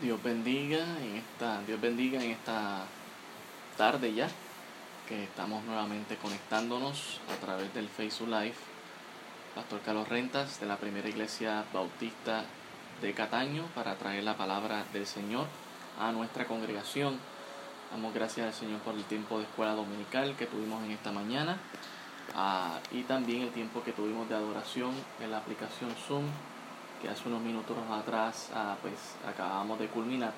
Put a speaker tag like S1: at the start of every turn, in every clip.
S1: Dios bendiga en esta, Dios bendiga en esta tarde ya, que estamos nuevamente conectándonos a través del Facebook Live. Pastor Carlos Rentas de la Primera Iglesia Bautista de Cataño para traer la palabra del Señor a nuestra congregación. Damos gracias al Señor por el tiempo de escuela dominical que tuvimos en esta mañana ah, y también el tiempo que tuvimos de adoración en la aplicación Zoom que hace unos minutos atrás ah, pues acabamos de culminar.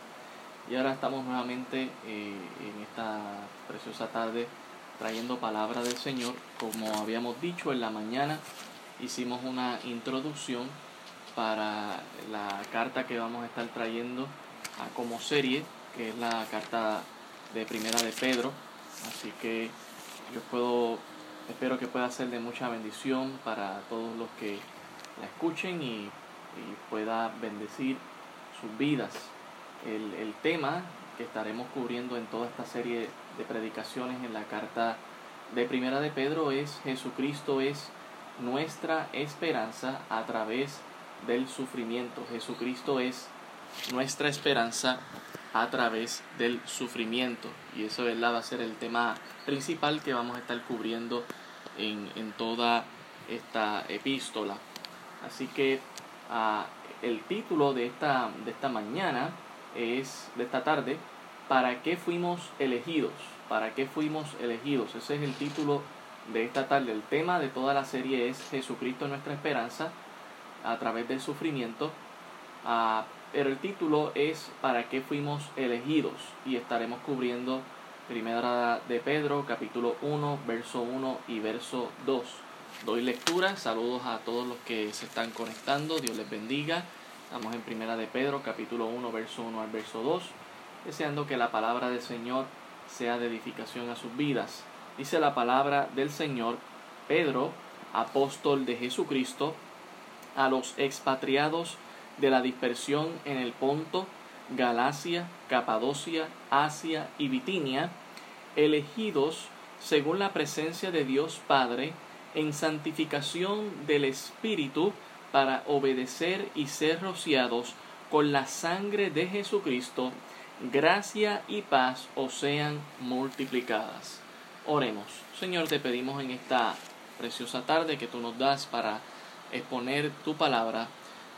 S1: Y ahora estamos nuevamente eh, en esta preciosa tarde trayendo palabra del Señor. Como habíamos dicho en la mañana, hicimos una introducción para la carta que vamos a estar trayendo ah, como serie, que es la carta de primera de Pedro. Así que yo puedo, espero que pueda ser de mucha bendición para todos los que la escuchen y y pueda bendecir sus vidas. El, el, tema que estaremos cubriendo en toda esta serie de predicaciones en la carta de Primera de Pedro es Jesucristo es nuestra esperanza a través del sufrimiento. Jesucristo es nuestra esperanza a través del sufrimiento. Y eso ¿verdad? va a ser el tema principal que vamos a estar cubriendo en, en toda esta epístola. Así que el título de esta, de esta mañana es, de esta tarde, ¿para qué fuimos elegidos? ¿Para qué fuimos elegidos? Ese es el título de esta tarde. El tema de toda la serie es Jesucristo nuestra esperanza a través del sufrimiento. Ah, pero el título es ¿Para qué fuimos elegidos? Y estaremos cubriendo Primera de Pedro, capítulo 1, verso 1 y verso 2 doy lectura. Saludos a todos los que se están conectando. Dios les bendiga. Estamos en Primera de Pedro, capítulo 1, verso 1 al verso 2, deseando que la palabra del Señor sea de edificación a sus vidas. Dice la palabra del Señor, Pedro, apóstol de Jesucristo, a los expatriados de la dispersión en el Ponto, Galacia, Capadocia, Asia y Bitinia, elegidos según la presencia de Dios Padre, en santificación del Espíritu para obedecer y ser rociados con la sangre de Jesucristo, gracia y paz os sean multiplicadas. Oremos. Señor, te pedimos en esta preciosa tarde que tú nos das para exponer tu palabra.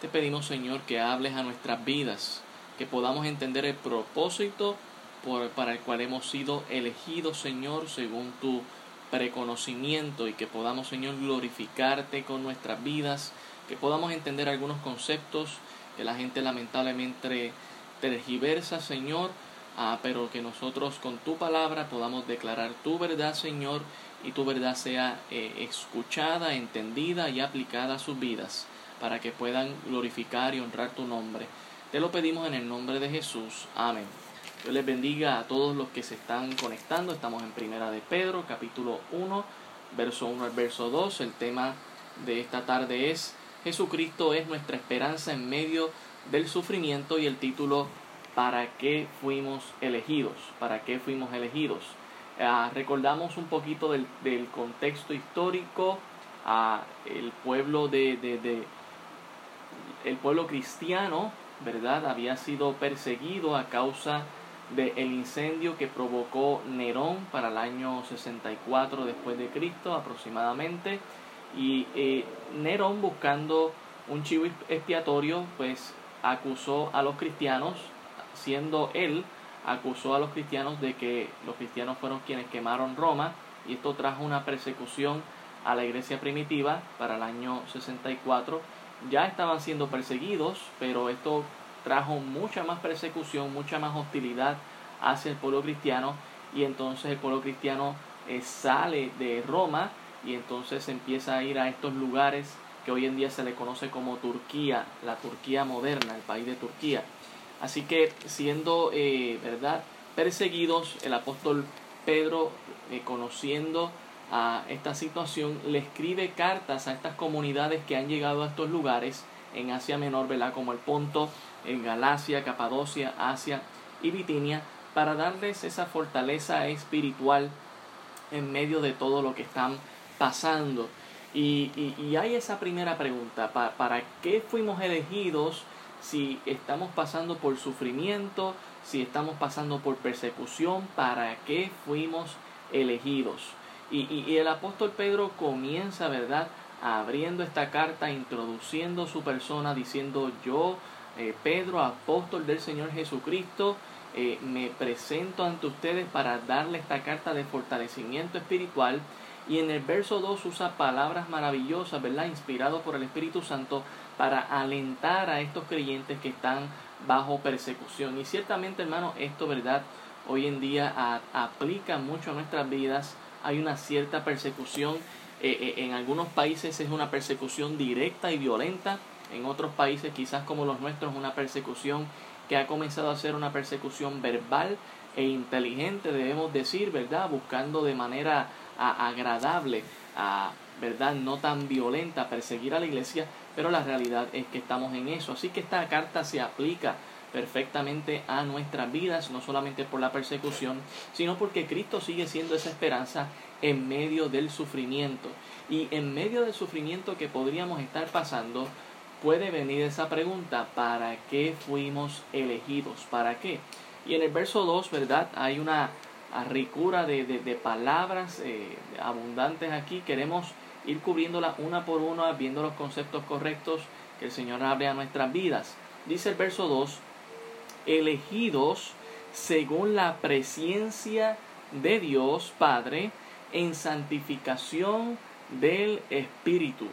S1: Te pedimos, Señor, que hables a nuestras vidas, que podamos entender el propósito por, para el cual hemos sido elegidos, Señor, según tu preconocimiento y que podamos, Señor, glorificarte con nuestras vidas, que podamos entender algunos conceptos que la gente lamentablemente tergiversa, Señor, ah, pero que nosotros con tu palabra podamos declarar tu verdad, Señor, y tu verdad sea eh, escuchada, entendida y aplicada a sus vidas, para que puedan glorificar y honrar tu nombre. Te lo pedimos en el nombre de Jesús. Amén. Dios les bendiga a todos los que se están conectando. Estamos en Primera de Pedro, capítulo 1, verso 1 al verso 2. El tema de esta tarde es Jesucristo es nuestra esperanza en medio del sufrimiento y el título ¿Para qué fuimos elegidos? ¿Para qué fuimos elegidos? Ah, recordamos un poquito del, contexto histórico a el pueblo de, de el pueblo cristiano, ¿verdad? Había sido perseguido a causa del el incendio que provocó Nerón para el año 64 después de Cristo aproximadamente. Y eh, Nerón buscando un chivo expiatorio pues acusó a los cristianos siendo él acusó a los cristianos de que los cristianos fueron quienes quemaron Roma y esto trajo una persecución a la iglesia primitiva para el año 64 ya estaban siendo perseguidos pero esto trajo mucha más persecución, mucha más hostilidad hacia el pueblo cristiano y entonces el pueblo cristiano eh, sale de Roma y entonces empieza a ir a estos lugares que hoy en día se le conoce como Turquía, la Turquía moderna, el país de Turquía. Así que siendo, eh, ¿verdad?, perseguidos, el apóstol Pedro, eh, conociendo a esta situación, le escribe cartas a estas comunidades que han llegado a estos lugares en Asia Menor, ¿verdad?, como el Ponto, en Galacia, Capadocia, Asia y Bitinia, para darles esa fortaleza espiritual en medio de todo lo que están pasando. Y, y, hay esa primera pregunta, ¿para, qué fuimos elegidos si estamos pasando por sufrimiento, si estamos pasando por persecución, ¿para qué fuimos elegidos? Y, y, el apóstol Pedro comienza, ¿verdad? Abriendo esta carta, introduciendo su persona, diciendo yo, eh, Pedro, apóstol del Señor Jesucristo, eh, me presento ante ustedes para darle esta carta de fortalecimiento espiritual. Y en el verso 2 usa palabras maravillosas, ¿verdad? Inspirado por el Espíritu Santo para alentar a estos creyentes que están bajo persecución. Y ciertamente, hermano, esto, ¿verdad? Hoy en día aplica mucho a nuestras vidas. Hay una cierta persecución. Eh, en algunos países es una persecución directa y violenta. En otros países, quizás como los nuestros, una persecución que ha comenzado a ser una persecución verbal e inteligente, debemos decir, ¿verdad? Buscando de manera agradable, a, ¿verdad? No tan violenta, perseguir a la iglesia, pero la realidad es que estamos en eso. Así que esta carta se aplica perfectamente a nuestras vidas, no solamente por la persecución, sino porque Cristo sigue siendo esa esperanza en medio del sufrimiento. Y en medio del sufrimiento que podríamos estar pasando, puede venir esa pregunta, ¿para qué fuimos elegidos? ¿Para qué? Y en el verso 2, ¿verdad? Hay una ricura de, de, palabras eh, abundantes aquí. Queremos ir cubriéndola una por una, viendo los conceptos correctos que el Señor abre a nuestras vidas. Dice el verso 2, elegidos según la presencia de Dios Padre en santificación del Espíritu.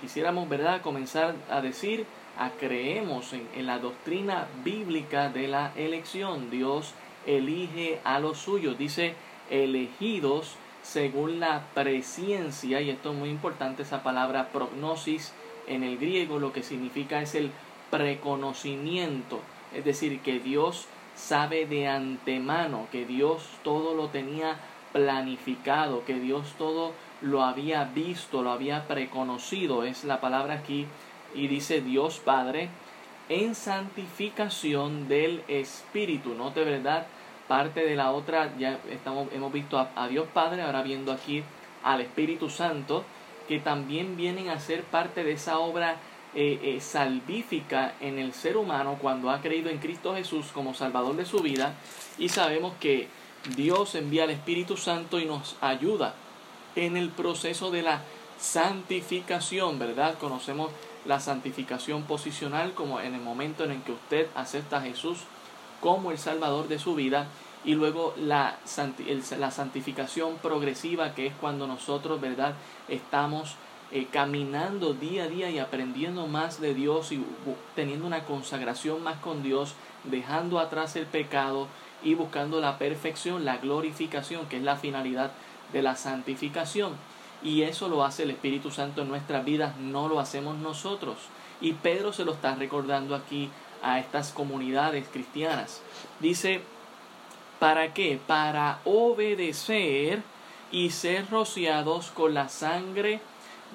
S1: Quisiéramos, ¿verdad?, comenzar a decir, a creemos en, en la doctrina bíblica de la elección. Dios elige a los suyos. Dice, elegidos según la presciencia, y esto es muy importante, esa palabra prognosis en el griego lo que significa es el preconocimiento, es decir, que Dios sabe de antemano, que Dios todo lo tenía planificado, que Dios todo lo había visto, lo había preconocido, es la palabra aquí, y dice Dios Padre, en santificación del Espíritu, ¿no de verdad? parte de la otra, ya estamos, hemos visto a, Dios Padre, ahora viendo aquí al Espíritu Santo, que también vienen a ser parte de esa obra eh, eh, salvífica en el ser humano cuando ha creído en Cristo Jesús como Salvador de su vida y sabemos que Dios envía al Espíritu Santo y nos ayuda en el proceso de la santificación, ¿verdad? Conocemos la santificación posicional como en el momento en el que usted acepta a Jesús como el Salvador de su vida y luego la, la santificación progresiva que es cuando nosotros, ¿verdad?, estamos eh, caminando día a día y aprendiendo más de Dios y teniendo una consagración más con Dios, dejando atrás el pecado y buscando la perfección, la glorificación, que es la finalidad de la santificación. Y eso lo hace el Espíritu Santo en nuestras vidas, no lo hacemos nosotros. Y Pedro se lo está recordando aquí a estas comunidades cristianas. Dice, ¿para qué? Para obedecer y ser rociados con la sangre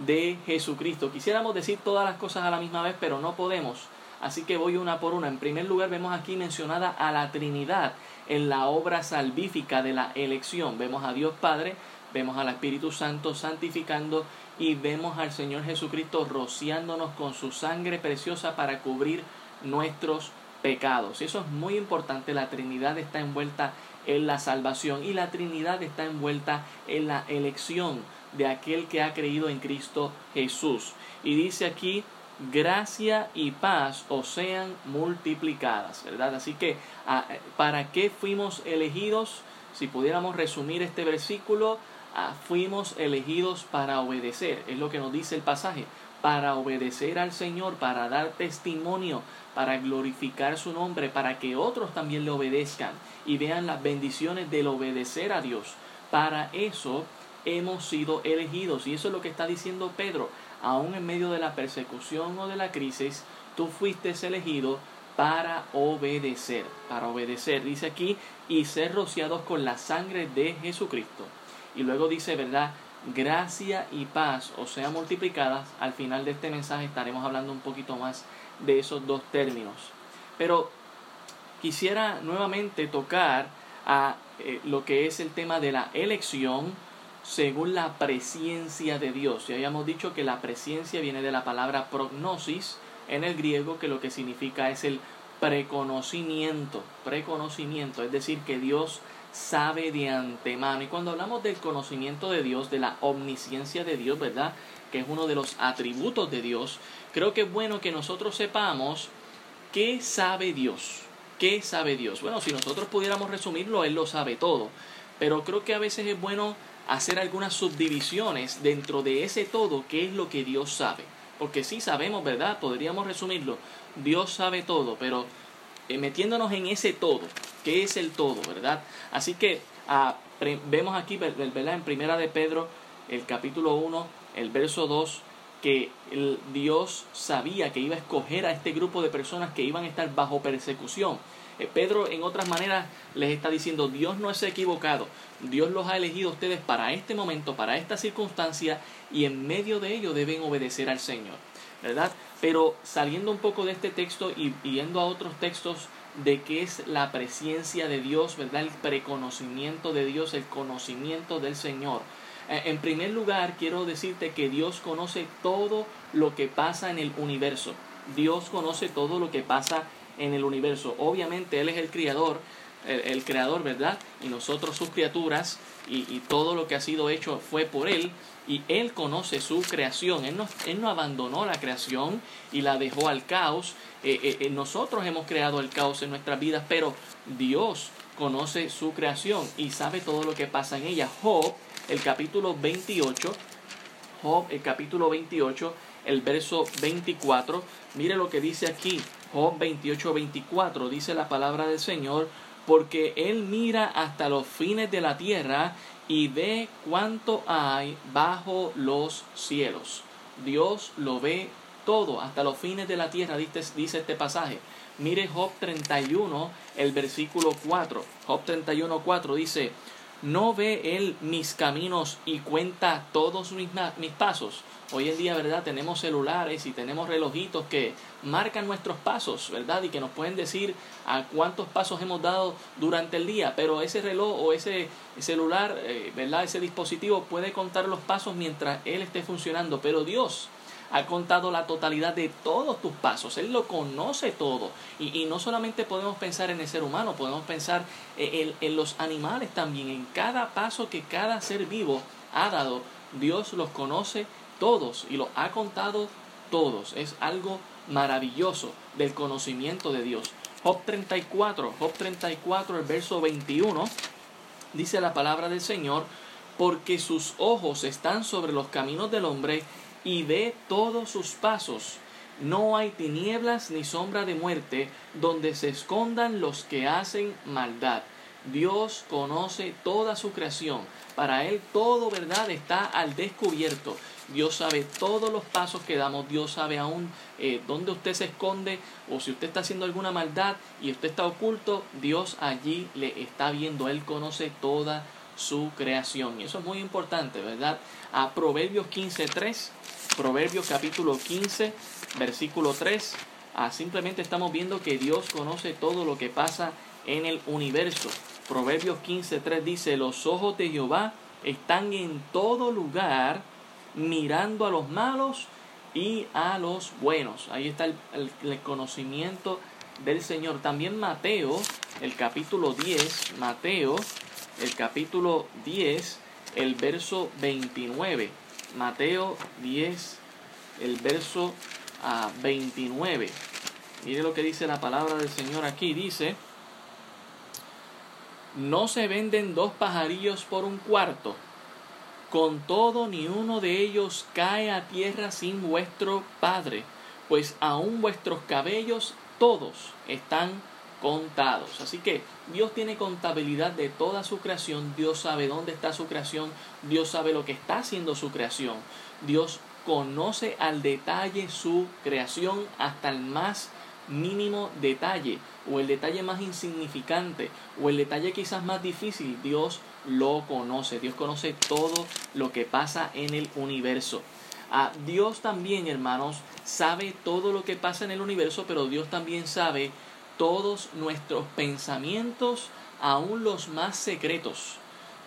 S1: de Jesucristo. Quisiéramos decir todas las cosas a la misma vez, pero no podemos. Así que voy una por una. En primer lugar, vemos aquí mencionada a la Trinidad en la obra salvífica de la elección. Vemos a Dios Padre, vemos al Espíritu Santo santificando y vemos al Señor Jesucristo rociándonos con su sangre preciosa para cubrir nuestros pecados. Eso es muy importante. La Trinidad está envuelta en la salvación y la Trinidad está envuelta en la elección de aquel que ha creído en Cristo Jesús. Y dice aquí, gracia y paz os sean multiplicadas, ¿verdad? Así que, ah, ¿para qué fuimos elegidos? Si pudiéramos resumir este versículo, ah, fuimos elegidos para obedecer, es lo que nos dice el pasaje, para obedecer al Señor, para dar testimonio para glorificar su nombre, para que otros también le obedezcan y vean las bendiciones del obedecer a Dios. Para eso hemos sido elegidos. Y eso es lo que está diciendo Pedro. Aún en medio de la persecución o de la crisis, tú fuiste elegido para obedecer, para obedecer. Dice aquí, y ser rociados con la sangre de Jesucristo. Y luego dice, ¿verdad? Gracia y paz o sea multiplicadas. Al final de este mensaje estaremos hablando un poquito más de esos dos términos. Pero quisiera nuevamente tocar a eh, lo que es el tema de la elección según la presencia de Dios. Ya habíamos dicho que la presencia viene de la palabra prognosis, en el griego que lo que significa es el preconocimiento, preconocimiento, es decir, que Dios sabe de antemano. Y cuando hablamos del conocimiento de Dios, de la omnisciencia de Dios, ¿verdad? Que es uno de los atributos de Dios, creo que es bueno que nosotros sepamos qué sabe Dios. ¿Qué sabe Dios? Bueno, si nosotros pudiéramos resumirlo, Él lo sabe todo. Pero creo que a veces es bueno hacer algunas subdivisiones dentro de ese todo, qué es lo que Dios sabe. Porque sí sabemos, ¿verdad? Podríamos resumirlo. Dios sabe todo, pero eh, metiéndonos en ese todo, ¿qué es el todo, verdad? Así que ah, vemos aquí, ¿verdad? En Primera de Pedro, el capítulo 1, el verso 2, que el Dios sabía que iba a escoger a este grupo de personas que iban a estar bajo persecución. Eh, Pedro, en otras maneras, les está diciendo, Dios no es equivocado, Dios los ha elegido a ustedes para este momento, para esta circunstancia, y en medio de ello deben obedecer al Señor, ¿verdad? Pero saliendo un poco de este texto y yendo a otros textos de qué es la presencia de Dios, ¿verdad? El preconocimiento de Dios, el conocimiento del Señor. Eh, en primer lugar, quiero decirte que Dios conoce todo lo que pasa en el universo. Dios conoce todo lo que pasa en el universo. Obviamente Él es el creador, el, creador, ¿verdad? Y nosotros sus criaturas y, y, todo lo que ha sido hecho fue por Él y Él conoce su creación. Él no, él no abandonó la creación y la dejó al caos. Eh, eh, nosotros hemos creado el caos en nuestras vidas, pero Dios conoce su creación y sabe todo lo que pasa en ella. Job el capítulo 28, Job, el capítulo 28, el verso 24. Mire lo que dice aquí, Job 28, 24, dice la palabra del Señor, porque Él mira hasta los fines de la tierra y ve cuánto hay bajo los cielos. Dios lo ve todo, hasta los fines de la tierra, dice, dice este pasaje. Mire Job 31, el versículo 4. Job 31, 4 dice, ¿No ve Él mis caminos y cuenta todos mis, mis pasos? Hoy en día, ¿verdad? Tenemos celulares y tenemos relojitos que marcan nuestros pasos, ¿verdad? Y que nos pueden decir a cuántos pasos hemos dado durante el día. Pero ese reloj o ese celular, eh, ¿verdad? Ese dispositivo puede contar los pasos mientras él esté funcionando. Pero Dios ha contado la totalidad de todos tus pasos, Él lo conoce todo. Y, no solamente podemos pensar en el ser humano, podemos pensar en, en los animales también, en cada paso que cada ser vivo ha dado, Dios los conoce todos y los ha contado todos. Es algo maravilloso del conocimiento de Dios. Job 34, Job 34, el verso 21, dice la palabra del Señor, porque sus ojos están sobre los caminos del hombre y ve todos sus pasos. No hay tinieblas ni sombra de muerte donde se escondan los que hacen maldad. Dios conoce toda su creación. Para Él todo verdad está al descubierto. Dios sabe todos los pasos que damos. Dios sabe aún eh, dónde usted se esconde o si usted está haciendo alguna maldad y usted está oculto. Dios allí le está viendo. Él conoce toda su creación. Y eso es muy importante, ¿verdad? A Proverbios 15.3 Proverbios capítulo 15, versículo 3. Ah, simplemente estamos viendo que Dios conoce todo lo que pasa en el universo. Proverbios 15, 3 dice, los ojos de Jehová están en todo lugar mirando a los malos y a los buenos. Ahí está el, el conocimiento del Señor. También Mateo, el capítulo 10, Mateo, el capítulo 10, el verso 29. Mateo 10, el verso a 29. Mire lo que dice la palabra del Señor aquí. Dice, no se venden dos pajarillos por un cuarto. Con todo, ni uno de ellos cae a tierra sin vuestro Padre, pues aun vuestros cabellos todos están contados. Así que Dios tiene contabilidad de toda su creación, Dios sabe dónde está su creación, Dios sabe lo que está haciendo su creación, Dios conoce al detalle su creación hasta el más mínimo detalle o el detalle más insignificante o el detalle quizás más difícil, Dios lo conoce, Dios conoce todo lo que pasa en el universo. ah, Dios también, hermanos, sabe todo lo que pasa en el universo, pero Dios también sabe todos nuestros pensamientos, aún los más secretos.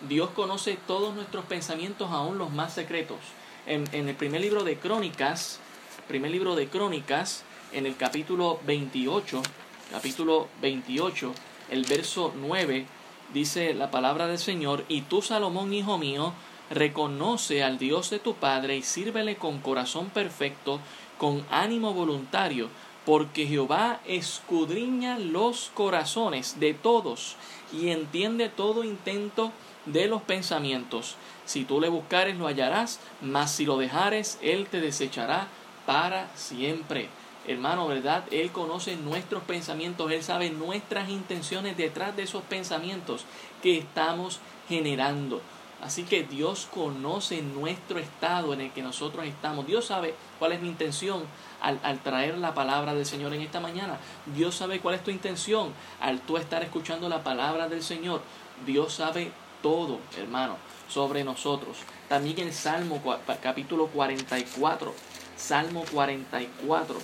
S1: Dios conoce todos nuestros pensamientos, aún los más secretos. En, el primer libro de Crónicas, primer libro de Crónicas, en el capítulo 28, capítulo 28, el verso 9, dice la palabra del Señor, y tú Salomón, hijo mío, reconoce al Dios de tu Padre y sírvele con corazón perfecto, con ánimo voluntario, porque Jehová escudriña los corazones de todos y entiende todo intento de los pensamientos. Si tú le buscares lo hallarás, mas si lo dejares, él te desechará para siempre. Hermano, ¿verdad? Él conoce nuestros pensamientos, Él sabe nuestras intenciones detrás de esos pensamientos que estamos generando. Así que Dios conoce nuestro estado en el que nosotros estamos. Dios sabe cuál es mi intención al, al, traer la palabra del Señor en esta mañana. Dios sabe cuál es tu intención al tú estar escuchando la palabra del Señor. Dios sabe todo, hermano, sobre nosotros. También en Salmo capítulo 44, Salmo 44,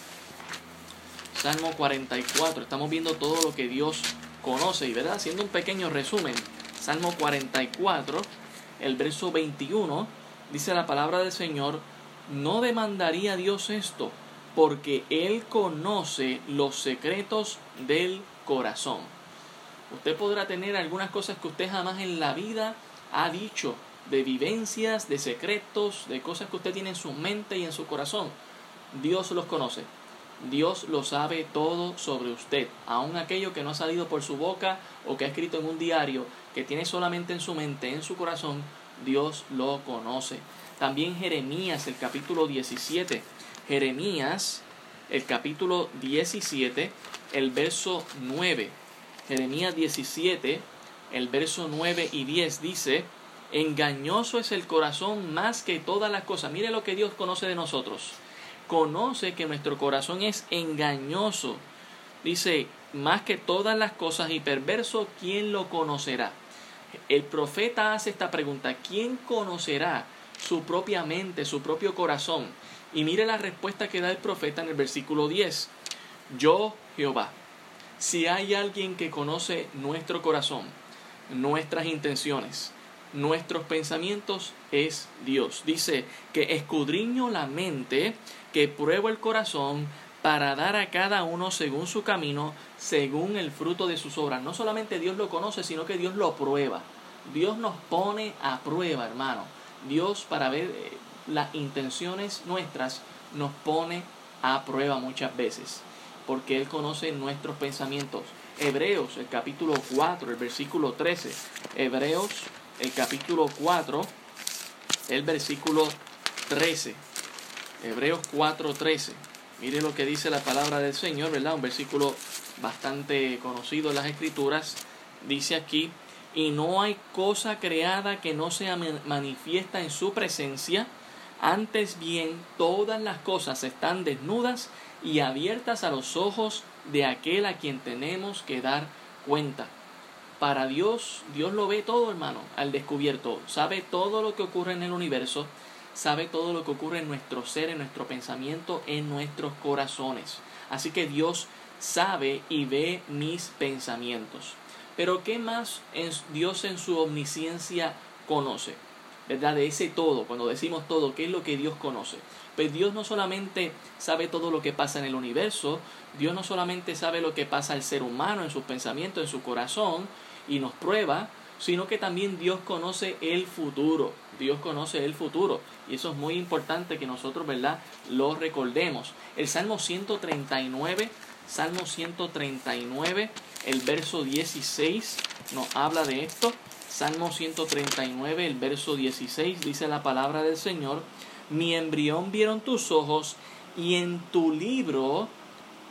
S1: Salmo 44, estamos viendo todo lo que Dios conoce y, ¿verdad? Haciendo un pequeño resumen, Salmo 44, el verso 21, dice la palabra del Señor, no demandaría Dios esto, porque Él conoce los secretos del corazón. Usted podrá tener algunas cosas que usted jamás en la vida ha dicho, de vivencias, de secretos, de cosas que usted tiene en su mente y en su corazón. Dios los conoce. Dios lo sabe todo sobre usted, aun aquello que no ha salido por su boca o que ha escrito en un diario, que tiene solamente en su mente, en su corazón, Dios lo conoce. También Jeremías, el capítulo 17. Jeremías, el capítulo 17, el verso 9. Jeremías 17, el verso 9 y 10 dice, engañoso es el corazón más que todas las cosas. Mire lo que Dios conoce de nosotros. Conoce que nuestro corazón es engañoso. Dice, más que todas las cosas y perverso, ¿quién lo conocerá? El profeta hace esta pregunta, ¿quién conocerá su propia mente, su propio corazón? Y mire la respuesta que da el profeta en el versículo 10. Yo, Jehová, si hay alguien que conoce nuestro corazón, nuestras intenciones, nuestros pensamientos, es Dios. Dice que escudriño la mente, que pruebo el corazón, para dar a cada uno según su camino, según el fruto de sus obras. No solamente Dios lo conoce, sino que Dios lo prueba. Dios nos pone a prueba, hermano. Dios, para ver eh, las intenciones nuestras, nos pone a prueba muchas veces, porque Él conoce nuestros pensamientos. Hebreos, el capítulo 4, el versículo 13. Hebreos, el capítulo 4, el versículo 13. Hebreos 4, 13. Mire lo que dice la palabra del Señor, ¿verdad? Un versículo bastante conocido en las Escrituras. Dice aquí, y no hay cosa creada que no sea manifiesta en su presencia. Antes bien, todas las cosas están desnudas y abiertas a los ojos de aquel a quien tenemos que dar cuenta. Para Dios, Dios lo ve todo, hermano, al descubierto. Sabe todo lo que ocurre en el universo, sabe todo lo que ocurre en nuestro ser, en nuestro pensamiento, en nuestros corazones. Así que Dios sabe y ve mis pensamientos. Pero ¿qué más Dios en su omnisciencia conoce? ¿Verdad? De ese todo, cuando decimos todo, ¿qué es lo que Dios conoce? Pues Dios no solamente sabe todo lo que pasa en el universo, Dios no solamente sabe lo que pasa al ser humano en sus pensamientos, en su corazón, y nos prueba, sino que también Dios conoce el futuro. Dios conoce el futuro. Y eso es muy importante que nosotros, ¿verdad?, lo recordemos. El Salmo 139, Salmo 139, el verso 16 nos habla de esto. Salmo 139, el verso 16 dice la palabra del Señor, mi embrión vieron tus ojos y en tu libro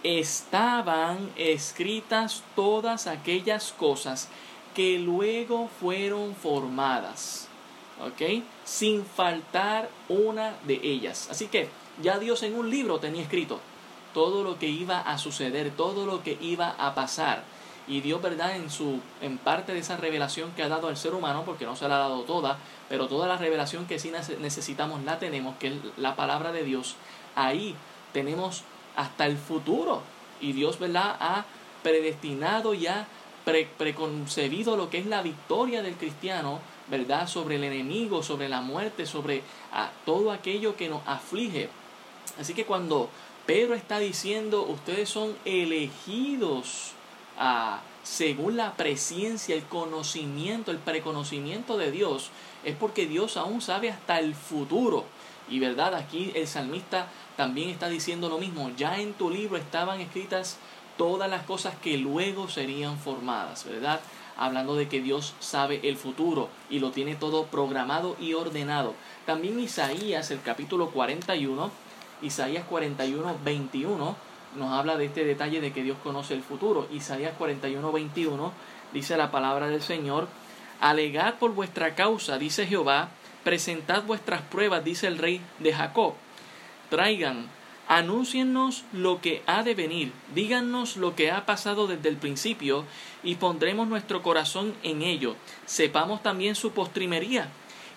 S1: estaban escritas todas aquellas cosas que luego fueron formadas. ¿Ok? Sin faltar una de ellas. Así que ya Dios en un libro tenía escrito todo lo que iba a suceder, todo lo que iba a pasar. Y Dios, ¿verdad? En, su, en parte de esa revelación que ha dado al ser humano, porque no se la ha dado toda, pero toda la revelación que sí necesitamos la tenemos, que es la palabra de Dios. Ahí tenemos hasta el futuro. Y Dios, ¿verdad? Ha predestinado ya preconcebido lo que es la victoria del cristiano, ¿verdad? Sobre el enemigo, sobre la muerte, sobre todo aquello que nos aflige. Así que cuando Pedro está diciendo, ustedes son elegidos a, según la presencia, el conocimiento, el preconocimiento de Dios, es porque Dios aún sabe hasta el futuro. Y verdad, aquí el salmista también está diciendo lo mismo, ya en tu libro estaban escritas todas las cosas que luego serían formadas, ¿verdad? Hablando de que Dios sabe el futuro y lo tiene todo programado y ordenado. También Isaías, el capítulo 41, Isaías 41, 21, nos habla de este detalle de que Dios conoce el futuro. Isaías 41, 21 dice la palabra del Señor, alegad por vuestra causa, dice Jehová, presentad vuestras pruebas, dice el rey de Jacob. Traigan, anúnciennos lo que ha de venir, díganos lo que ha pasado desde el principio, y pondremos nuestro corazón en ello. Sepamos también su postrimería,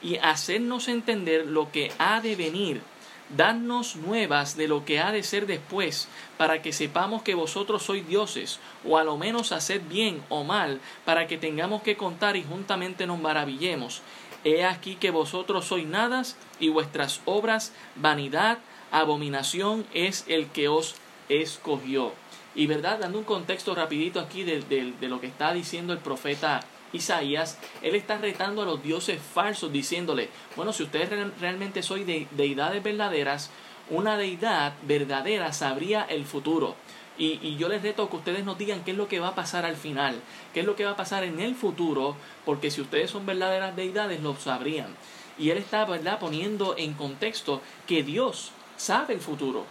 S1: y hacernos entender lo que ha de venir Dadnos nuevas de lo que ha de ser después, para que sepamos que vosotros sois dioses, o a lo menos haced bien o mal, para que tengamos que contar y juntamente nos maravillemos. He aquí que vosotros sois nadas, y vuestras obras vanidad, abominación es el que os escogió. Y verdad, dando un contexto rapidito aquí de, de lo que está diciendo el profeta Isaías, él está retando a los dioses falsos, diciéndole, bueno, si ustedes realmente soy de deidades verdaderas, una deidad verdadera sabría el futuro. Y, y, yo les reto que ustedes nos digan qué es lo que va a pasar al final, qué es lo que va a pasar en el futuro, porque si ustedes son verdaderas deidades, lo sabrían. Y él está, ¿verdad?, poniendo en contexto que Dios sabe el futuro,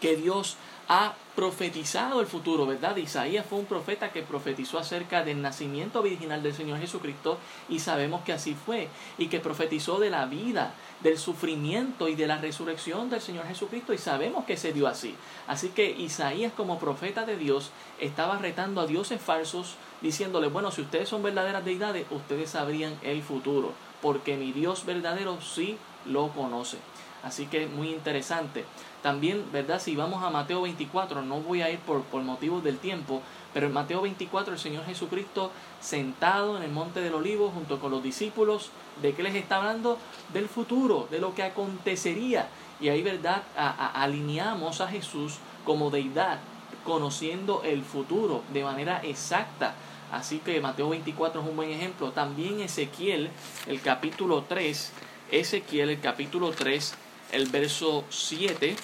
S1: que Dios ha profetizado el futuro, ¿verdad? Isaías fue un profeta que profetizó acerca del nacimiento original del Señor Jesucristo y sabemos que así fue y que profetizó de la vida, del sufrimiento y de la resurrección del Señor Jesucristo y sabemos que se dio así. Así que Isaías como profeta de Dios estaba retando a dioses falsos diciéndole, bueno, si ustedes son verdaderas deidades, ustedes sabrían el futuro, porque mi Dios verdadero sí lo conoce. Así que muy interesante. También, ¿verdad? Si vamos a Mateo 24, no voy a ir por, por motivos del tiempo, pero en Mateo 24 el Señor Jesucristo sentado en el monte del olivo junto con los discípulos, ¿de qué les está hablando? Del futuro, de lo que acontecería. Y ahí, ¿verdad? alineamos a Jesús como deidad, conociendo el futuro de manera exacta. Así que Mateo 24 es un buen ejemplo. También Ezequiel, el capítulo 3, Ezequiel, el capítulo 3, el verso 7,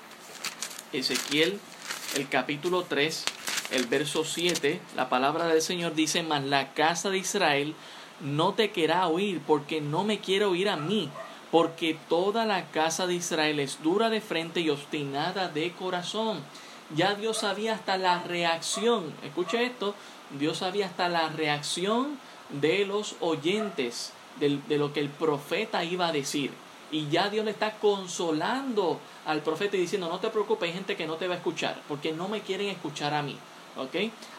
S1: Ezequiel, el capítulo 3, el verso 7, la palabra del Señor dice, mas la casa de Israel no te querrá oír, porque no me quiere oír a mí, porque toda la casa de Israel es dura de frente y obstinada de corazón. Ya Dios sabía hasta la reacción, escuche esto, Dios sabía hasta la reacción de los oyentes de, de lo que el profeta iba a decir. Y ya Dios le está consolando al profeta y diciendo, no te preocupes, hay gente que no te va a escuchar, porque no me quieren escuchar a mí.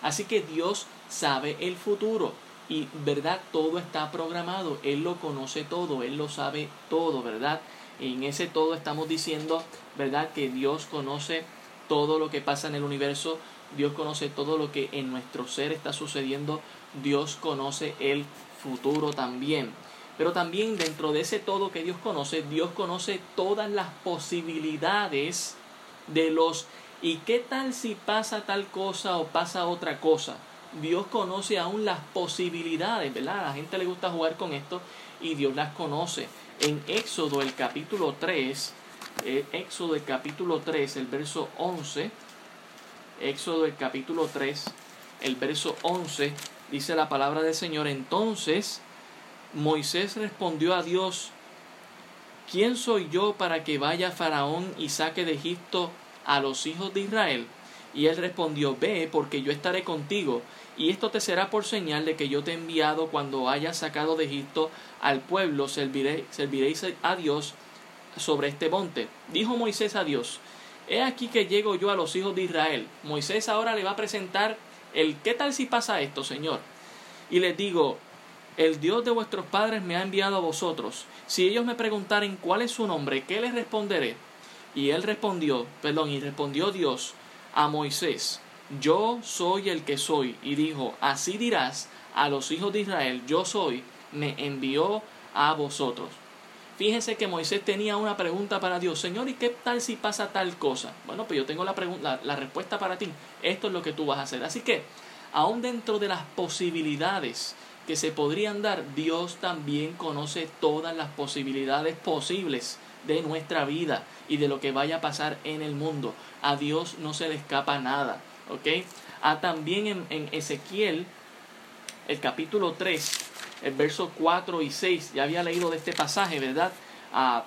S1: Así que Dios sabe el futuro. Y verdad, todo está programado. Él lo conoce todo, Él lo sabe todo, ¿verdad? En ese todo estamos diciendo, ¿verdad? Que Dios conoce todo lo que pasa en el universo. Dios conoce todo lo que en nuestro ser está sucediendo. Dios conoce el futuro también. Pero también dentro de ese todo que Dios conoce, Dios conoce todas las posibilidades de los ¿y qué tal si pasa tal cosa o pasa otra cosa? Dios conoce aún las posibilidades, ¿verdad? A la gente le gusta jugar con esto y Dios las conoce. En Éxodo el capítulo 3, eh, Éxodo el capítulo 3, el verso 11, Éxodo el capítulo 3, el verso 11, dice la palabra del Señor, entonces Moisés respondió a Dios, ¿quién soy yo para que vaya Faraón y saque de Egipto a los hijos de Israel? Y él respondió, ve, porque yo estaré contigo, y esto te será por señal de que yo te he enviado cuando hayas sacado de Egipto al pueblo, serviréis a Dios sobre este monte. Dijo Moisés a Dios, he aquí que llego yo a los hijos de Israel. Moisés ahora le va a presentar el ¿qué tal si pasa esto, Señor? Y les digo, el Dios de vuestros padres me ha enviado a vosotros. Si ellos me preguntaren cuál es su nombre, ¿qué les responderé? Y él respondió, perdón, y respondió Dios a Moisés, yo soy el que soy. Y dijo, así dirás a los hijos de Israel, yo soy, me envió a vosotros. Fíjense que Moisés tenía una pregunta para Dios. Señor, ¿y qué tal si pasa tal cosa? Bueno, pues yo tengo la, la, la respuesta para ti. Esto es lo que tú vas a hacer. Así que, aún dentro de las posibilidades que se podrían dar, Dios también conoce todas las posibilidades posibles de nuestra vida y de lo que vaya a pasar en el mundo. A Dios no se le escapa nada. ¿Ok? Ah, también en, en Ezequiel, el capítulo 3, el verso 4 y 6, ya había leído de este pasaje, ¿verdad? Ah,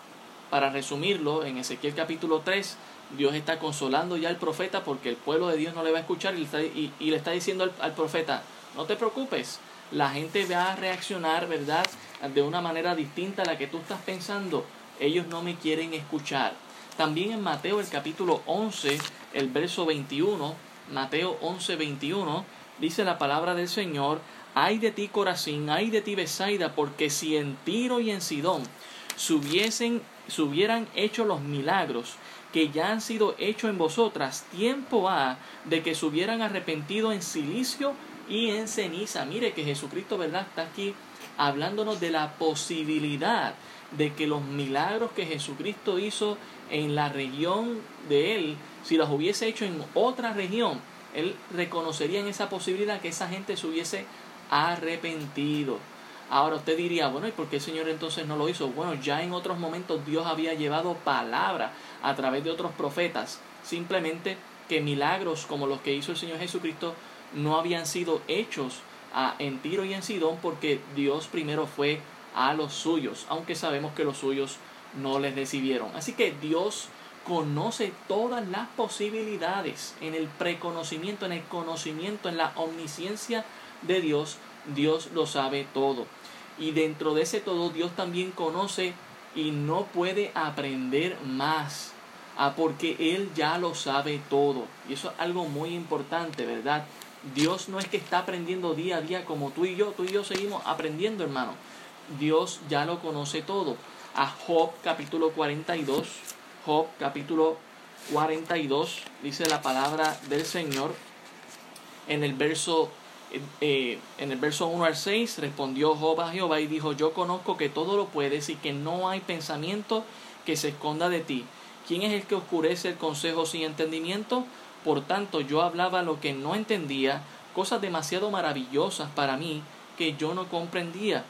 S1: para resumirlo, en Ezequiel capítulo 3, Dios está consolando ya al profeta porque el pueblo de Dios no le va a escuchar y le está, y, le está diciendo al, al, profeta, no te preocupes, la gente va a reaccionar, ¿verdad? De una manera distinta a la que tú estás pensando. Ellos no me quieren escuchar. También en Mateo el capítulo 11, el verso 21, Mateo 11, 21, dice la palabra del Señor, ay de ti Corazín, ay de ti Besaida, porque si en Tiro y en Sidón se, hubiesen, se hubieran hecho los milagros que ya han sido hechos en vosotras, tiempo ha de que se hubieran arrepentido en silicio y en ceniza. Mire que Jesucristo, ¿verdad? Está aquí hablándonos de la posibilidad de que los milagros que Jesucristo hizo en la región de él, si los hubiese hecho en otra región, él reconocería en esa posibilidad que esa gente se hubiese arrepentido. Ahora usted diría, bueno, ¿y por qué el Señor entonces no lo hizo? Bueno, ya en otros momentos Dios había llevado palabra a través de otros profetas. Simplemente que milagros como los que hizo el Señor Jesucristo no habían sido hechos a, en Tiro y en Sidón porque Dios primero fue a los suyos, aunque sabemos que los suyos no les recibieron. Así que Dios conoce todas las posibilidades en el preconocimiento, en el conocimiento, en la omnisciencia de Dios. Dios lo sabe todo. Y dentro de ese todo Dios también conoce y no puede aprender más. Ah, porque Él ya lo sabe todo. Y eso es algo muy importante, ¿verdad? Dios no es que está aprendiendo día a día como tú y yo. Tú y yo seguimos aprendiendo, hermano. Dios ya lo conoce todo. A Job capítulo 42. Job capítulo 42 dice la palabra del Señor en el verso eh, en el verso 1 al 6 respondió Job a Jehová y dijo yo conozco que todo lo puedes y que no hay pensamiento que se esconda de ti ¿quién es el que oscurece el consejo sin entendimiento? Por tanto yo hablaba lo que no entendía cosas demasiado maravillosas para mí que yo no comprendía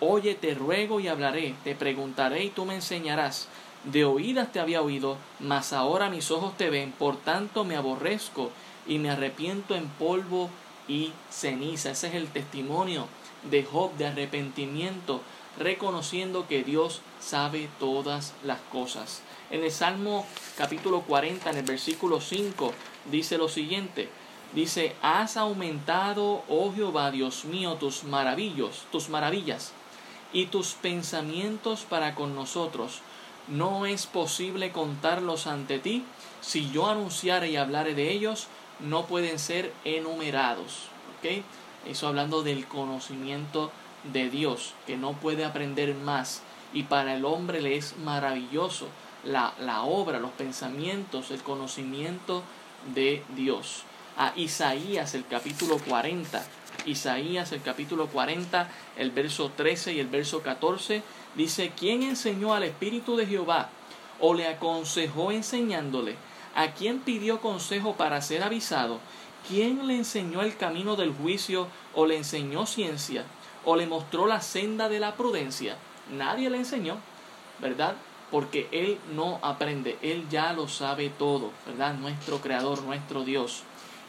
S1: Oye, te ruego y hablaré, te preguntaré y tú me enseñarás. De oídas te había oído, mas ahora mis ojos te ven, por tanto me aborrezco y me arrepiento en polvo y ceniza. Ese es el testimonio de Job de arrepentimiento, reconociendo que Dios sabe todas las cosas. En el Salmo capítulo 40, en el versículo 5, dice lo siguiente. Dice, has aumentado, oh Jehová, Dios mío, tus maravillas, tus maravillas y tus pensamientos para con nosotros. No es posible contarlos ante ti. Si yo anunciare y hablare de ellos, no pueden ser enumerados. ¿Ok? Eso hablando del conocimiento de Dios, que no puede aprender más. Y para el hombre le es maravilloso la, la obra, los pensamientos, el conocimiento de Dios. A Isaías, el capítulo 40, Isaías, el capítulo 40, el verso 13 y el verso 14, dice, ¿quién enseñó al Espíritu de Jehová o le aconsejó enseñándole? ¿A quién pidió consejo para ser avisado? ¿Quién le enseñó el camino del juicio o le enseñó ciencia o le mostró la senda de la prudencia? Nadie le enseñó, ¿verdad? Porque Él no aprende, Él ya lo sabe todo, ¿verdad? Nuestro Creador, nuestro Dios.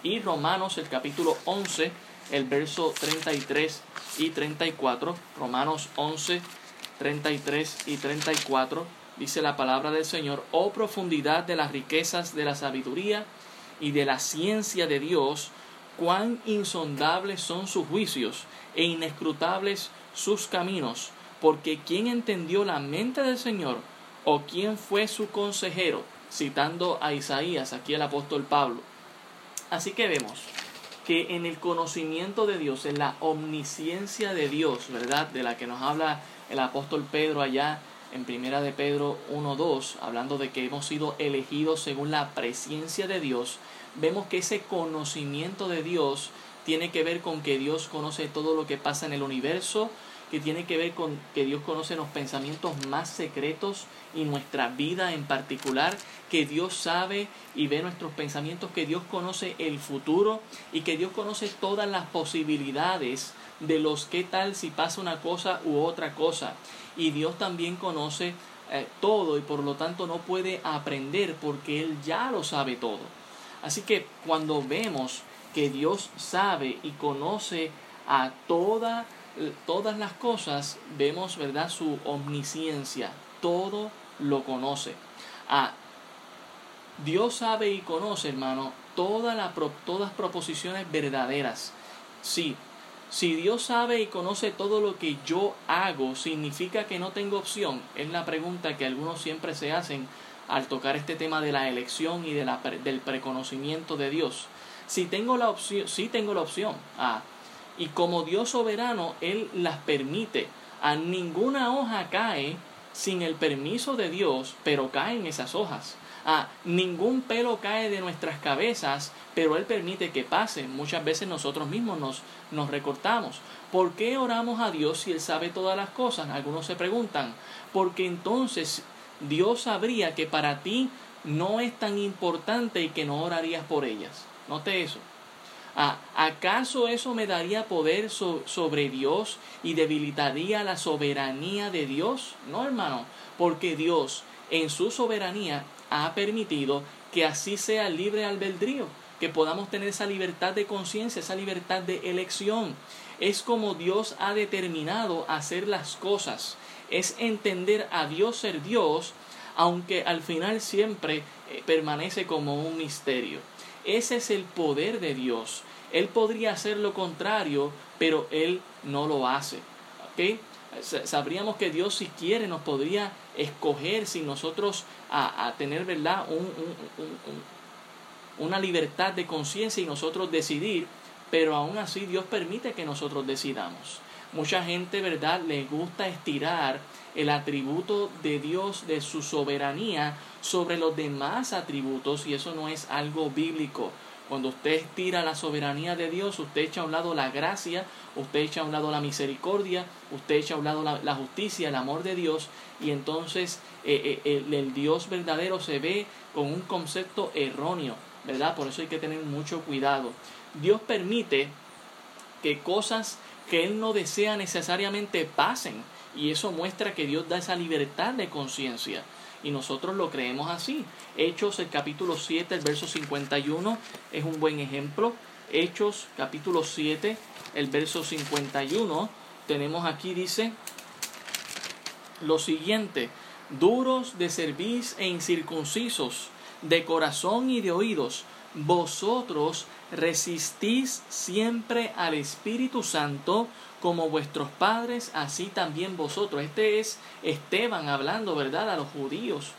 S1: Y Romanos, el capítulo 11, el verso 33 y 34, Romanos 11, 33 y 34, dice la palabra del Señor, oh profundidad de las riquezas de la sabiduría y de la ciencia de Dios, cuán insondables son sus juicios e inescrutables sus caminos, porque ¿quién entendió la mente del Señor o quién fue su consejero? Citando a Isaías, aquí el apóstol Pablo. Así que vemos que en el conocimiento de Dios, en la omnisciencia de Dios, ¿verdad? De la que nos habla el apóstol Pedro allá en Primera de Pedro 1.2, hablando de que hemos sido elegidos según la presencia de Dios, vemos que ese conocimiento de Dios tiene que ver con que Dios conoce todo lo que pasa en el universo que tiene que ver con que Dios conoce los pensamientos más secretos y nuestra vida en particular, que Dios sabe y ve nuestros pensamientos, que Dios conoce el futuro y que Dios conoce todas las posibilidades de los qué tal si pasa una cosa u otra cosa. Y Dios también conoce eh, todo y por lo tanto no puede aprender porque Él ya lo sabe todo. Así que cuando vemos que Dios sabe y conoce a toda, todas las cosas, vemos, ¿verdad?, su omnisciencia. Todo lo conoce. Ah, Dios sabe y conoce, hermano, todas las todas proposiciones verdaderas. Sí, si Dios sabe y conoce todo lo que yo hago, ¿significa que no tengo opción? Es la pregunta que algunos siempre se hacen al tocar este tema de la elección y de la, del preconocimiento de Dios. Si tengo la opción, sí tengo la opción. Ah, y como Dios soberano, Él las permite. A ninguna hoja cae sin el permiso de Dios, pero caen esas hojas. Ah, ningún pelo cae de nuestras cabezas, pero Él permite que pase. Muchas veces nosotros mismos nos, nos recortamos. ¿Por qué oramos a Dios si Él sabe todas las cosas? Algunos se preguntan. Porque entonces Dios sabría que para ti no es tan importante y que no orarías por ellas. Note eso. ¿Acaso eso me daría poder sobre Dios y debilitaría la soberanía de Dios? No, hermano, porque Dios en su soberanía ha permitido que así sea libre albedrío, que podamos tener esa libertad de conciencia, esa libertad de elección. Es como Dios ha determinado hacer las cosas. Es entender a Dios ser Dios, aunque al final siempre eh, permanece como un misterio. Ese es el poder de Dios. Él podría hacer lo contrario, pero Él no lo hace. Sabríamos que Dios si quiere nos podría escoger sin nosotros a, tener verdad una libertad de conciencia y nosotros decidir, pero aún así Dios permite que nosotros decidamos. Mucha gente, ¿verdad?, le gusta estirar el atributo de Dios, de su soberanía, sobre los demás atributos y eso no es algo bíblico. Cuando usted estira la soberanía de Dios, usted echa a un lado la gracia, usted echa a un lado la misericordia, usted echa a un lado la, justicia, el amor de Dios, y entonces eh, eh, el, el Dios verdadero se ve con un concepto erróneo, ¿verdad? Por eso hay que tener mucho cuidado. Dios permite que cosas que Él no desea necesariamente pasen, y eso muestra que Dios da esa libertad de conciencia. Y nosotros lo creemos así. Hechos, el capítulo 7, el verso 51, es un buen ejemplo. Hechos, capítulo 7, el verso 51, tenemos aquí, dice, lo siguiente, duros de cerviz e incircuncisos, de corazón y de oídos, vosotros resistís siempre al Espíritu Santo, como vuestros padres, así también vosotros. Este es Esteban hablando, ¿verdad?, a los judíos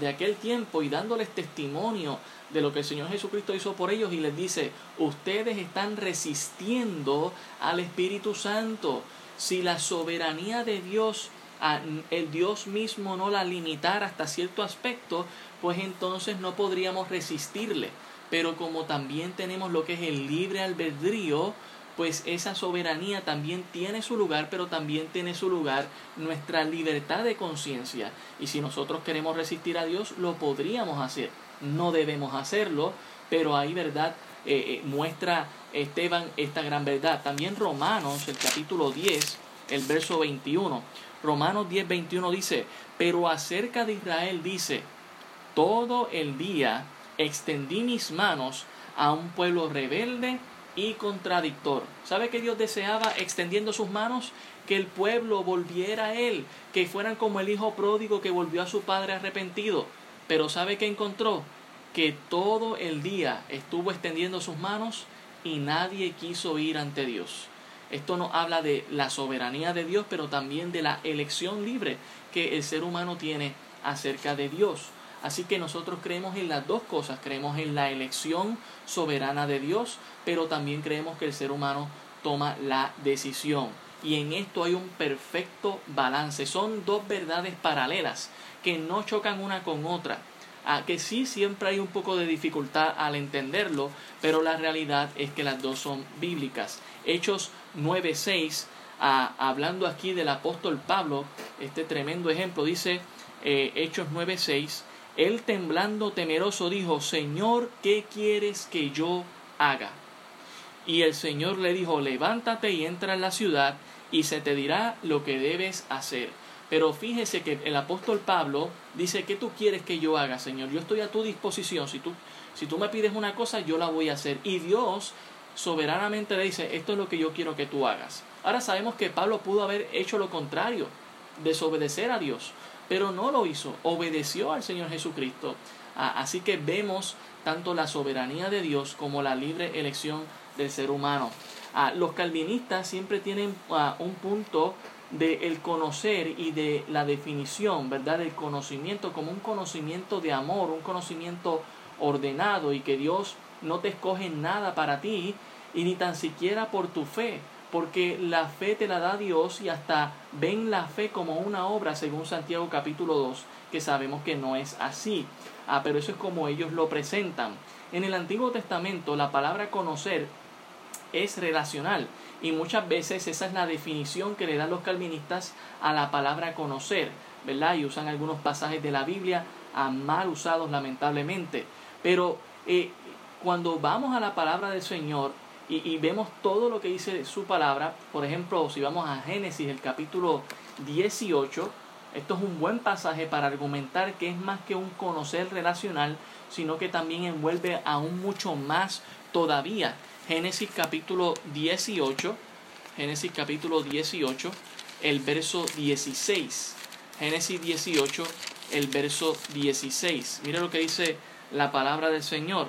S1: de aquel tiempo y dándoles testimonio de lo que el Señor Jesucristo hizo por ellos y les dice, ustedes están resistiendo al Espíritu Santo. Si la soberanía de Dios, el Dios mismo no la limitara hasta cierto aspecto, pues entonces no podríamos resistirle. Pero como también tenemos lo que es el libre albedrío, pues esa soberanía también tiene su lugar, pero también tiene su lugar nuestra libertad de conciencia. Y si nosotros queremos resistir a Dios, lo podríamos hacer. No debemos hacerlo, pero ahí, ¿verdad? Eh, eh, muestra Esteban esta gran verdad. También Romanos, el capítulo 10, el verso 21. Romanos 10, 21 dice, pero acerca de Israel dice, todo el día extendí mis manos a un pueblo rebelde y contradictor. ¿Sabe que Dios deseaba extendiendo sus manos? Que el pueblo volviera a Él, que fueran como el hijo pródigo que volvió a su padre arrepentido. Pero ¿sabe que encontró? Que todo el día estuvo extendiendo sus manos y nadie quiso ir ante Dios. Esto nos habla de la soberanía de Dios, pero también de la elección libre que el ser humano tiene acerca de Dios. Así que nosotros creemos en las dos cosas, creemos en la elección soberana de Dios, pero también creemos que el ser humano toma la decisión. Y en esto hay un perfecto balance. Son dos verdades paralelas que no chocan una con otra. A que sí siempre hay un poco de dificultad al entenderlo, pero la realidad es que las dos son bíblicas. Hechos 9:6 hablando aquí del apóstol Pablo, este tremendo ejemplo, dice eh, Hechos 9:6, él temblando temeroso dijo, Señor, ¿qué quieres que yo haga? Y el Señor le dijo, levántate y entra en la ciudad y se te dirá lo que debes hacer. Pero fíjese que el apóstol Pablo dice, ¿qué tú quieres que yo haga, Señor? Yo estoy a tu disposición. Si tú, si tú me pides una cosa, yo la voy a hacer. Y Dios soberanamente le dice, esto es lo que yo quiero que tú hagas. Ahora sabemos que Pablo pudo haber hecho lo contrario, desobedecer a Dios, pero no lo hizo, obedeció al Señor Jesucristo. Ah, así que vemos tanto la soberanía de Dios como la libre elección del ser humano. Ah, los calvinistas siempre tienen ah, un punto de el conocer y de la definición, ¿verdad? Del conocimiento como un conocimiento de amor, un conocimiento ordenado y que Dios no te escoge nada para ti y ni tan siquiera por tu fe, porque la fe te la da Dios y hasta ven la fe como una obra según Santiago capítulo 2, que sabemos que no es así. Ah, pero eso es como ellos lo presentan. En el Antiguo Testamento la palabra conocer es relacional y muchas veces esa es la definición que le dan los calvinistas a la palabra conocer, ¿verdad? Y usan algunos pasajes de la Biblia a mal usados lamentablemente. Pero eh, cuando vamos a la palabra del Señor y, vemos todo lo que dice su palabra, por ejemplo, si vamos a Génesis, el capítulo 18, esto es un buen pasaje para argumentar que es más que un conocer relacional, sino que también envuelve aún mucho más todavía. Génesis capítulo 18, Génesis capítulo 18, el verso 16. Génesis 18, el verso 16. Mira lo que dice la palabra del Señor.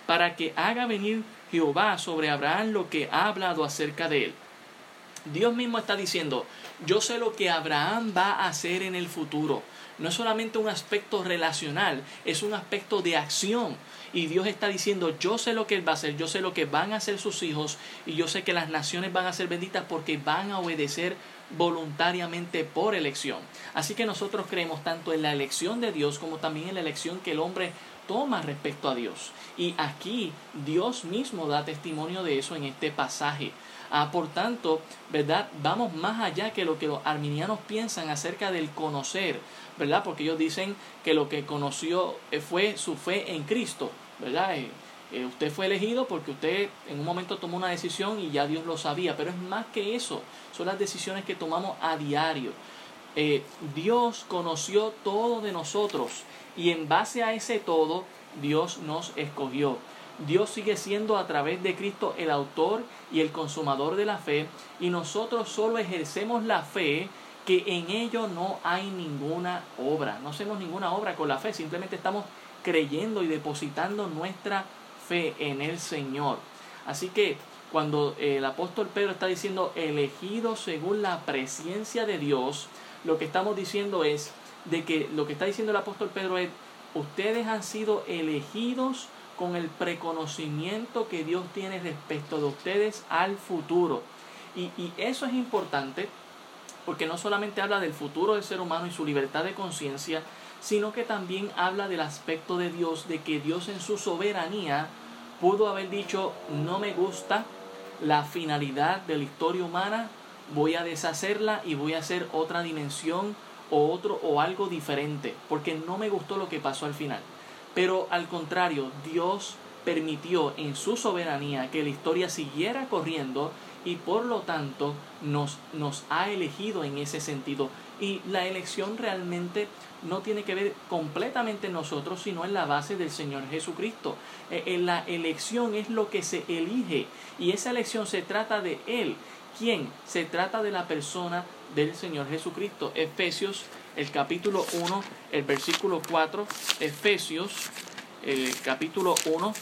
S1: para que haga venir Jehová sobre Abraham lo que ha hablado acerca de él. Dios mismo está diciendo, yo sé lo que Abraham va a hacer en el futuro no es solamente un aspecto relacional, es un aspecto de acción. Y Dios está diciendo, yo sé lo que Él va a hacer, yo sé lo que van a hacer sus hijos y yo sé que las naciones van a ser benditas porque van a obedecer voluntariamente por elección. Así que nosotros creemos tanto en la elección de Dios como también en la elección que el hombre toma respecto a Dios. Y aquí Dios mismo da testimonio de eso en este pasaje. Ah, por tanto, ¿verdad? Vamos más allá que lo que los arminianos piensan acerca del conocer, ¿verdad? Porque ellos dicen que lo que conoció eh, fue su fe en Cristo, ¿verdad? Eh, eh, usted fue elegido porque usted en un momento tomó una decisión y ya Dios lo sabía, pero es más que eso, son las decisiones que tomamos a diario. Dios conoció todo de nosotros y en base a ese todo, Dios nos escogió. Dios sigue siendo a través de Cristo el autor y el consumador de la fe y nosotros solo ejercemos la fe que en ello no hay ninguna obra. No hacemos ninguna obra con la fe, simplemente estamos creyendo y depositando nuestra fe en el Señor. Así que cuando el apóstol Pedro está diciendo elegido según la presencia de Dios, lo que estamos diciendo es de que lo que está diciendo el apóstol Pedro es ustedes han sido elegidos con el preconocimiento que Dios tiene respecto de ustedes al futuro. Y, y eso es importante porque no solamente habla del futuro del ser humano y su libertad de conciencia, sino que también habla del aspecto de Dios, de que Dios en su soberanía pudo haber dicho, no me gusta la finalidad de la historia humana, voy a deshacerla y voy a hacer otra dimensión o otro o algo diferente, porque no me gustó lo que pasó al final. Pero al contrario, Dios permitió en su soberanía que la historia siguiera corriendo y por lo tanto nos, nos ha elegido en ese sentido. Y la elección realmente no tiene que ver completamente en nosotros, sino en la base del Señor Jesucristo. En eh, la elección es lo que se elige y esa elección se trata de Él. ¿Quién? Se trata de la persona del Señor Jesucristo. Efesios el capítulo 1, el versículo 4, Efesios, el capítulo 1,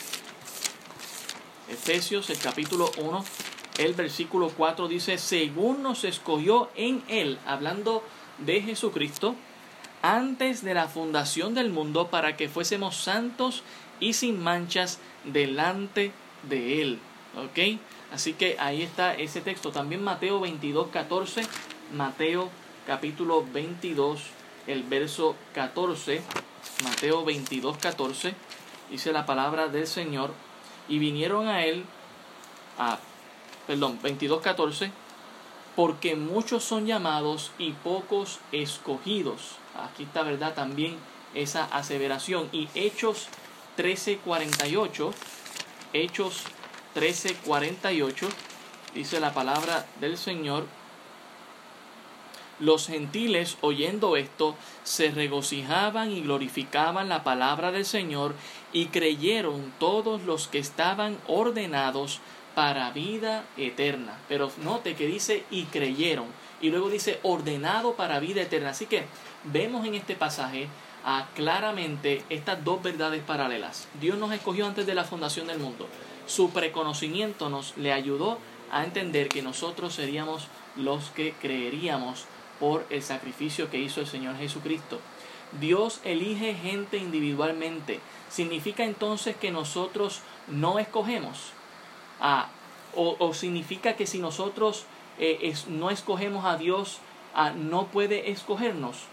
S1: Efesios, el capítulo 1, el versículo 4 dice, según nos escogió en Él, hablando de Jesucristo, antes de la fundación del mundo, para que fuésemos santos y sin manchas delante de Él. ¿Ok? Así que ahí está ese texto. También Mateo 22, 14. Mateo capítulo 22, el verso 14. Mateo 22, 14. Dice la palabra del Señor. Y vinieron a Él, a, perdón, 22, 14. Porque muchos son llamados y pocos escogidos. Aquí está, ¿verdad? También esa aseveración. Y Hechos 13, 48. Hechos 13:48 dice la palabra del Señor, los gentiles oyendo esto se regocijaban y glorificaban la palabra del Señor y creyeron todos los que estaban ordenados para vida eterna. Pero note que dice y creyeron y luego dice ordenado para vida eterna. Así que vemos en este pasaje a claramente estas dos verdades paralelas. Dios nos escogió antes de la fundación del mundo su preconocimiento nos le ayudó a entender que nosotros seríamos los que creeríamos por el sacrificio que hizo el Señor Jesucristo. Dios elige gente individualmente. ¿Significa entonces que nosotros no escogemos? Ah, o, significa que si nosotros eh, no escogemos a Dios, ah, no puede escogernos?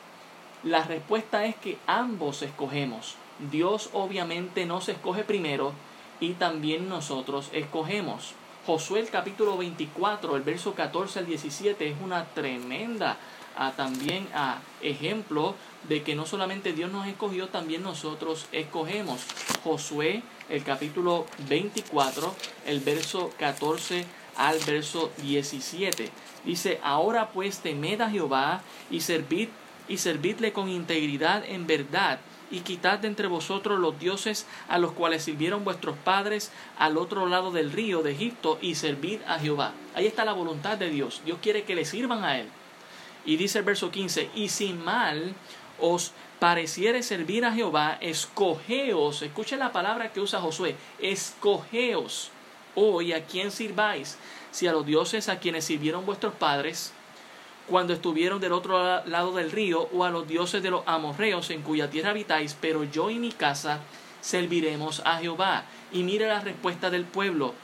S1: La respuesta es que ambos escogemos. Dios obviamente no se escoge primero y también nosotros escogemos. Josué capítulo 24, el verso 14 al 17 es una tremenda ah, también a ejemplo de que no solamente Dios nos escogió, también nosotros escogemos. Josué el capítulo 24, el verso 14 al verso 17. Dice, ahora pues temed a Jehová y servid y servidle con integridad en verdad y quitad de entre vosotros los dioses a los cuales sirvieron vuestros padres al otro lado del río de Egipto y servid a Jehová. Ahí está la voluntad de Dios. Dios quiere que le sirvan a Él. Y dice el verso 15, y si mal os pareciere servir a Jehová, escogeos, escuchen la palabra que usa Josué, escogeos hoy a quién sirváis, si a los dioses a quienes sirvieron vuestros padres, cuando estuvieron del otro lado del río, o a los dioses de los amorreos en cuya tierra habitáis, pero yo y mi casa serviremos a Jehová. Y mire la respuesta del pueblo.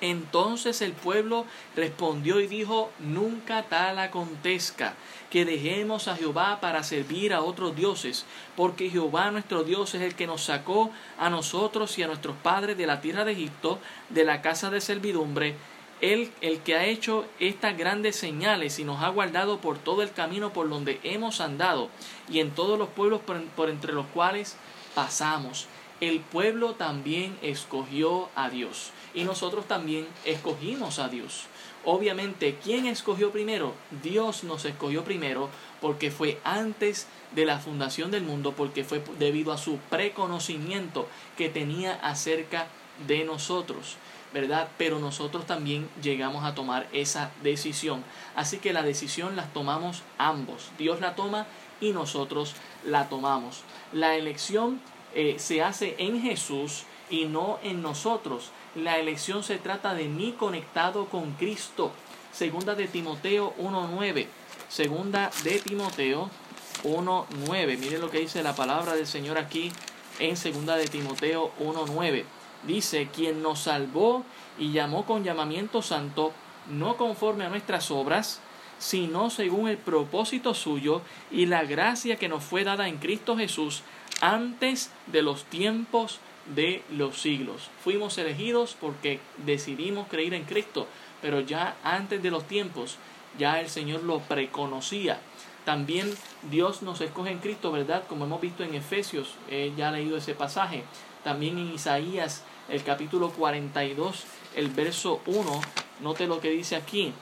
S1: Entonces el pueblo respondió y dijo, nunca tal acontezca que dejemos a Jehová para servir a otros dioses, porque Jehová nuestro Dios es el que nos sacó a nosotros y a nuestros padres de la tierra de Egipto, de la casa de servidumbre, él, el que ha hecho estas grandes señales y nos ha guardado por todo el camino por donde hemos andado y en todos los pueblos por, entre los cuales pasamos. El pueblo también escogió a Dios y nosotros también escogimos a Dios. Obviamente, ¿quién escogió primero? Dios nos escogió primero porque fue antes de la fundación del mundo, porque fue debido a su preconocimiento que tenía acerca de nosotros. ¿verdad? Pero nosotros también llegamos a tomar esa decisión. Así que la decisión la tomamos ambos. Dios la toma y nosotros la tomamos. La elección eh, se hace en Jesús y no en nosotros. La elección se trata de mí conectado con Cristo. Segunda de Timoteo 1.9. Segunda de Timoteo 1.9. Mire lo que dice la palabra del Señor aquí en Segunda de Timoteo 1.9 dice, quien nos salvó y llamó con llamamiento santo, no conforme a nuestras obras, sino según el propósito suyo y la gracia que nos fue dada en Cristo Jesús antes de los tiempos de los siglos. Fuimos elegidos porque decidimos creer en Cristo, pero ya antes de los tiempos, ya el Señor lo preconocía. También Dios nos escoge en Cristo, ¿verdad? Como hemos visto en Efesios, he ya leído ese pasaje. También en Isaías el capítulo 42, el verso 1, note lo que dice aquí.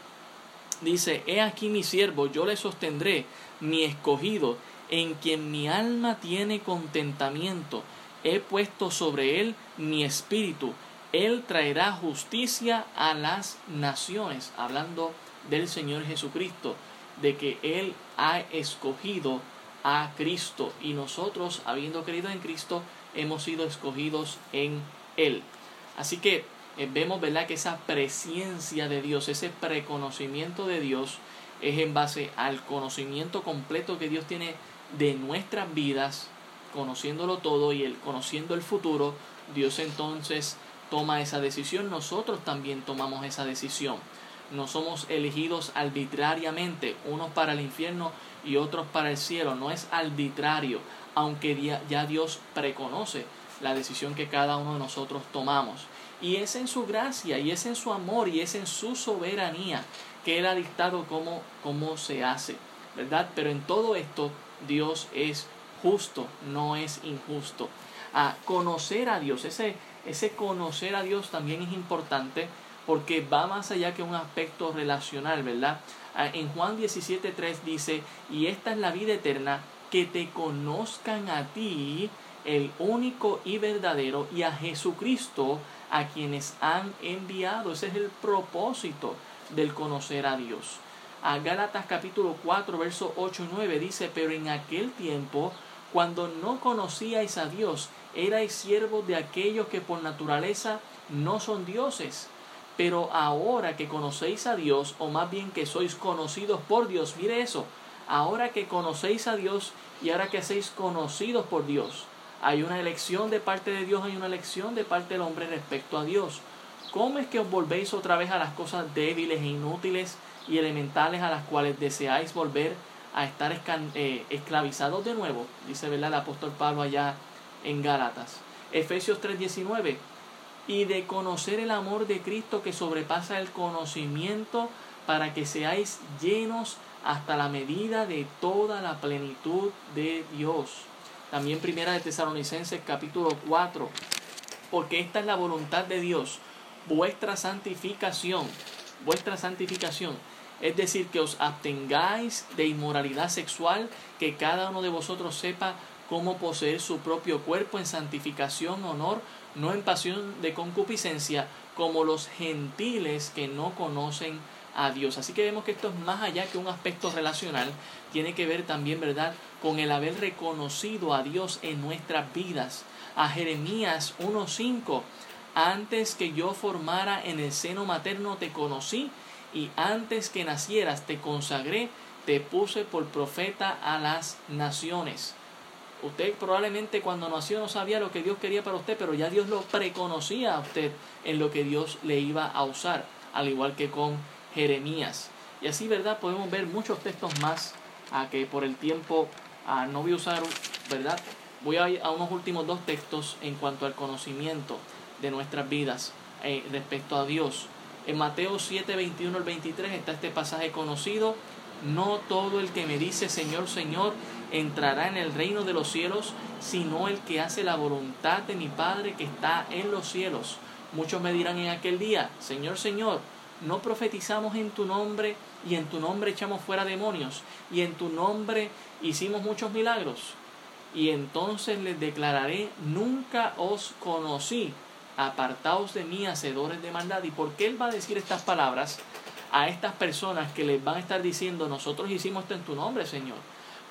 S1: Dice, he aquí mi siervo, yo le sostendré, mi escogido, en quien mi alma tiene contentamiento. He puesto sobre él mi espíritu. Él traerá justicia a las naciones. Hablando del Señor Jesucristo, de que Él ha escogido a Cristo y nosotros, habiendo creído en Cristo, hemos sido escogidos en él. Así que eh, vemos ¿verdad? que esa presencia de Dios, ese preconocimiento de Dios, es en base al conocimiento completo que Dios tiene de nuestras vidas, conociéndolo todo y el, conociendo el futuro, Dios entonces toma esa decisión, nosotros también tomamos esa decisión. No somos elegidos arbitrariamente, unos para el infierno y otros para el cielo, no es arbitrario, aunque ya Dios preconoce la decisión que cada uno de nosotros tomamos. Y es en su gracia, y es en su amor, y es en su soberanía que Él ha dictado cómo, cómo se hace, ¿verdad? Pero en todo esto Dios es justo, no es injusto. A conocer a Dios, ese, ese conocer a Dios también es importante porque va más allá que un aspecto relacional, ¿verdad? En Juan 17.3 dice, y esta es la vida eterna, que te conozcan a ti, el único y verdadero, y a Jesucristo, a quienes han enviado. Ese es el propósito del conocer a Dios. A Gálatas capítulo 4, versos 8 y 9 dice, pero en aquel tiempo, cuando no conocíais a Dios, erais siervos de aquellos que por naturaleza no son dioses. Pero ahora que conocéis a Dios, o más bien que sois conocidos por Dios, mire eso, ahora que conocéis a Dios y ahora que seis conocidos por Dios, hay una elección de parte de Dios, hay una elección de parte del hombre respecto a Dios. ¿Cómo es que os volvéis otra vez a las cosas débiles e inútiles y elementales a las cuales deseáis volver a estar eh, esclavizados de nuevo? Dice ¿verdad? el apóstol Pablo allá en Gálatas. Efesios 3:19. Y de conocer el amor de Cristo que sobrepasa el conocimiento para que seáis llenos hasta la medida de toda la plenitud de Dios. También primera de Tesalonicenses capítulo 4. Porque esta es la voluntad de Dios, vuestra santificación, vuestra santificación. Es decir, que os abstengáis de inmoralidad sexual, que cada uno de vosotros sepa cómo poseer su propio cuerpo en santificación, honor, no en pasión de concupiscencia, como los gentiles que no conocen a Dios. Así que vemos que esto es más allá que un aspecto relacional, tiene que ver también, ¿verdad?, con el haber reconocido a Dios en nuestras vidas. A Jeremías 1.5, antes que yo formara en el seno materno te conocí y antes que nacieras te consagré, te puse por profeta a las naciones. Usted probablemente cuando nació no sabía lo que Dios quería para usted, pero ya Dios lo preconocía a usted en lo que Dios le iba a usar, al igual que con Jeremías. Y así, ¿verdad? Podemos ver muchos textos más a que por el tiempo a no voy a usar, ¿verdad? Voy a ir a unos últimos dos textos en cuanto al conocimiento de nuestras vidas eh, respecto a Dios. En Mateo 7, 21 al 23 está este pasaje conocido. No todo el que me dice Señor, Señor entrará en el reino de los cielos, sino el que hace la voluntad de mi Padre que está en los cielos. Muchos me dirán en aquel día, Señor, Señor, no profetizamos en tu nombre y en tu nombre echamos fuera demonios y en tu nombre hicimos muchos milagros. Y entonces les declararé, nunca os conocí, apartaos de mí, hacedores de maldad. ¿Y por qué él va a decir estas palabras a estas personas que les van a estar diciendo, nosotros hicimos esto en tu nombre, Señor?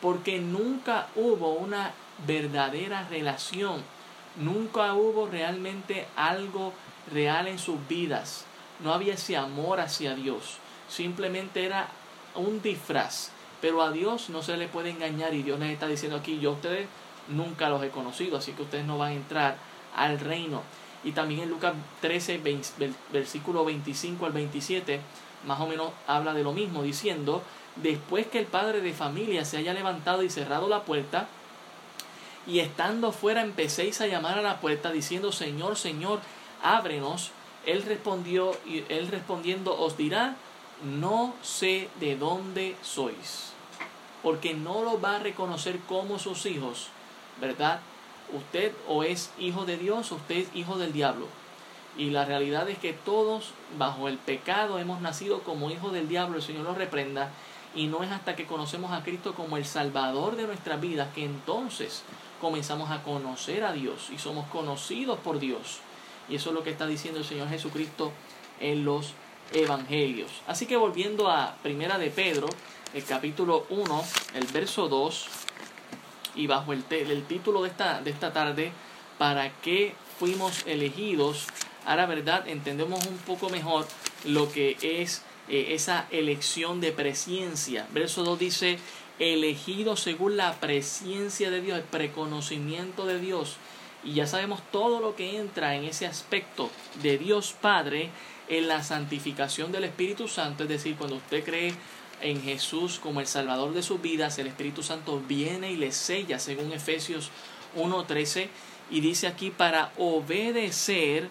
S1: Porque nunca hubo una verdadera relación, nunca hubo realmente algo real en sus vidas no había ese amor hacia Dios. Simplemente era un disfraz. Pero a Dios no se le puede engañar y Dios les está diciendo aquí, yo a ustedes nunca los he conocido, así que ustedes no van a entrar al reino. Y también en Lucas 13, versículo 25 al 27, más o menos habla de lo mismo, diciendo, después que el padre de familia se haya levantado y cerrado la puerta, y estando fuera empecéis a llamar a la puerta diciendo, Señor, Señor, ábrenos. Él respondió y él respondiendo os dirá, no sé de dónde sois, porque no lo va a reconocer como sus hijos, ¿verdad? Usted o es hijo de Dios o usted es hijo del diablo. Y la realidad es que todos bajo el pecado hemos nacido como hijos del diablo, el Señor nos reprenda, y no es hasta que conocemos a Cristo como el Salvador de nuestras vidas que entonces comenzamos a conocer a Dios y somos conocidos por Dios. Y eso es lo que está diciendo el Señor Jesucristo en los evangelios. Así que volviendo a Primera de Pedro, el capítulo 1, el verso 2, y bajo el, el título de esta, de esta tarde, ¿para qué fuimos elegidos Ahora, ¿verdad? Entendemos un poco mejor lo que es eh, esa elección de presencia. Verso 2 dice, elegido según la presencia de Dios, el preconocimiento de Dios. Y ya sabemos todo lo que entra en ese aspecto de Dios Padre en la santificación del Espíritu Santo, es decir, cuando usted cree en Jesús como el Salvador de sus vidas, el Espíritu Santo viene y le sella, según Efesios 1.13, y dice aquí, para obedecer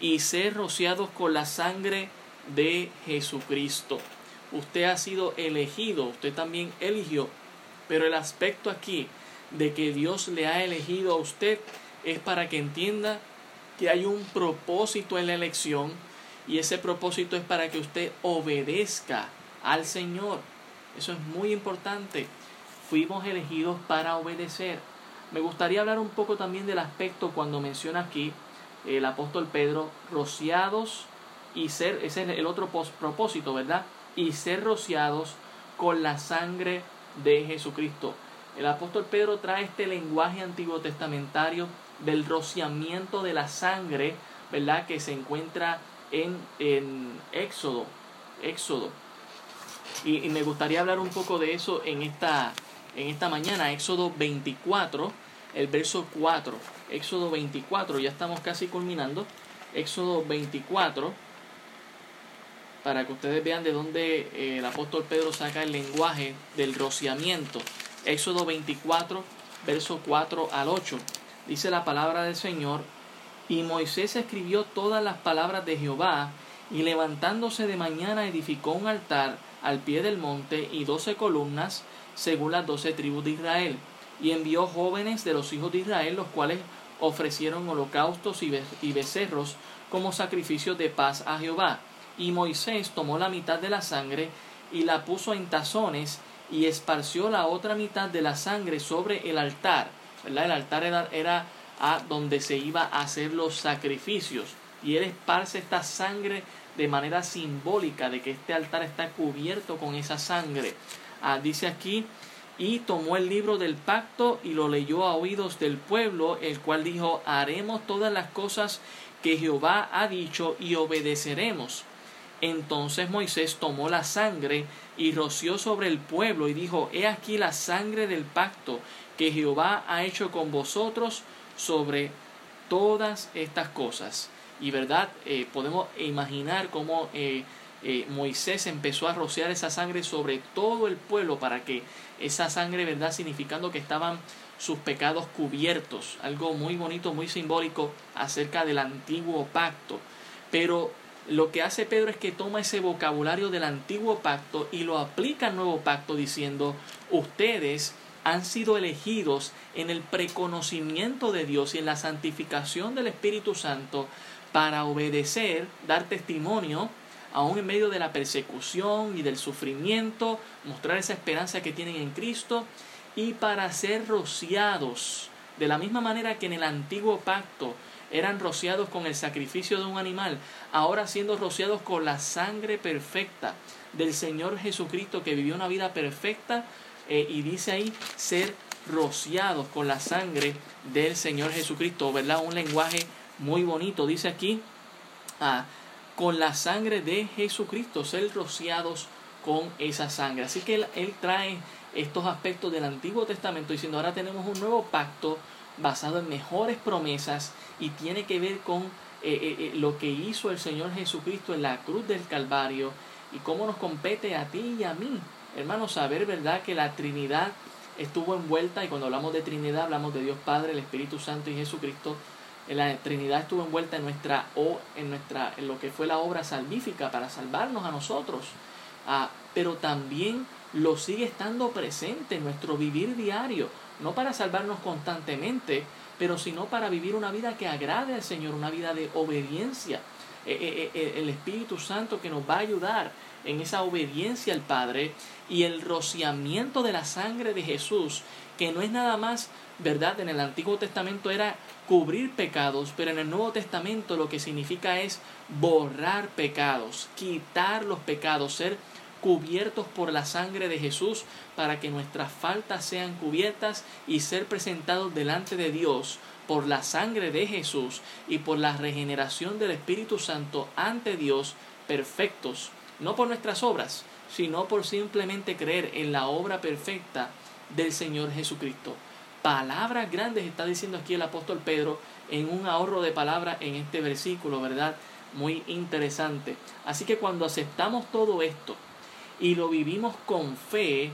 S1: y ser rociados con la sangre de Jesucristo. Usted ha sido elegido, usted también eligió, pero el aspecto aquí de que Dios le ha elegido a usted es para que entienda que hay un propósito en la elección y ese propósito es para que usted obedezca al Señor. Eso es muy importante. Fuimos elegidos para obedecer. Me gustaría hablar un poco también del aspecto cuando menciona aquí el apóstol Pedro, rociados y ser, ese es el otro propósito, ¿verdad? Y ser rociados con la sangre de Jesucristo. El apóstol Pedro trae este lenguaje antiguo testamentario del rociamiento de la sangre, ¿verdad? Que se encuentra en, en Éxodo. Éxodo. Y, me gustaría hablar un poco de eso en esta, en esta mañana. Éxodo 24, el verso 4. Éxodo 24, ya estamos casi culminando. Éxodo 24, para que ustedes vean de dónde eh, el apóstol Pedro saca el lenguaje del rociamiento. Éxodo 24, verso 4 al 8. Dice la palabra del Señor, y Moisés escribió todas las palabras de Jehová, y levantándose de mañana edificó un altar al pie del monte y doce columnas, según las doce tribus de Israel, y envió jóvenes de los hijos de Israel, los cuales ofrecieron holocaustos y becerros como sacrificios de paz a Jehová. Y Moisés tomó la mitad de la sangre y la puso en tazones y esparció la otra mitad de la sangre sobre el altar. El altar era, a donde se iba a hacer los sacrificios. Y él esparce esta sangre de manera simbólica de que este altar está cubierto con esa sangre. Ah, dice aquí, y tomó el libro del pacto y lo leyó a oídos del pueblo, el cual dijo, haremos todas las cosas que Jehová ha dicho y obedeceremos. Entonces Moisés tomó la sangre y roció sobre el pueblo y dijo, He aquí la sangre del pacto que Jehová ha hecho con vosotros sobre todas estas cosas. Y verdad, eh, podemos imaginar cómo eh, eh, Moisés empezó a rociar esa sangre sobre todo el pueblo para que esa sangre, verdad, significando que estaban sus pecados cubiertos. Algo muy bonito, muy simbólico acerca del antiguo pacto. Pero lo que hace Pedro es que toma ese vocabulario del antiguo pacto y lo aplica al nuevo pacto diciendo, ustedes han sido elegidos en el preconocimiento de Dios y en la santificación del Espíritu Santo para obedecer, dar testimonio, aún en medio de la persecución y del sufrimiento, mostrar esa esperanza que tienen en Cristo y para ser rociados. De la misma manera que en el antiguo pacto eran rociados con el sacrificio de un animal, ahora siendo rociados con la sangre perfecta del Señor Jesucristo que vivió una vida perfecta eh, y dice ahí ser rociados con la sangre del Señor Jesucristo, ¿verdad? Un lenguaje muy bonito, dice aquí, ah, con la sangre de Jesucristo, ser rociados con esa sangre. Así que él, trae estos aspectos del Antiguo Testamento diciendo, ahora tenemos un nuevo pacto basado en mejores promesas y tiene que ver con eh, eh, eh, lo que hizo el Señor Jesucristo en la cruz del Calvario y cómo nos compete a ti y a mí, hermanos, saber verdad que la Trinidad estuvo envuelta y cuando hablamos de Trinidad hablamos de Dios Padre, el Espíritu Santo y Jesucristo. La Trinidad estuvo envuelta en nuestra o en nuestra en lo que fue la obra salvífica para salvarnos a nosotros. Ah, pero también lo sigue estando presente en nuestro vivir diario no para salvarnos constantemente, pero sino para vivir una vida que agrade al Señor, una vida de obediencia. Eh, eh, eh, el Espíritu Santo que nos va a ayudar en esa obediencia al Padre y el rociamiento de la sangre de Jesús, que no es nada más, ¿verdad? En el Antiguo Testamento era cubrir pecados, pero en el Nuevo Testamento lo que significa es borrar pecados, quitar los pecados, ser cubiertos por la sangre de Jesús para que nuestras faltas sean cubiertas y ser presentados delante de Dios por la sangre de Jesús y por la regeneración del Espíritu Santo ante Dios perfectos, no por nuestras obras, sino por simplemente creer en la obra perfecta del Señor Jesucristo. Palabras grandes está diciendo aquí el apóstol Pedro en un ahorro de palabras en este versículo, ¿verdad? Muy interesante. Así que cuando aceptamos todo esto y lo vivimos con fe,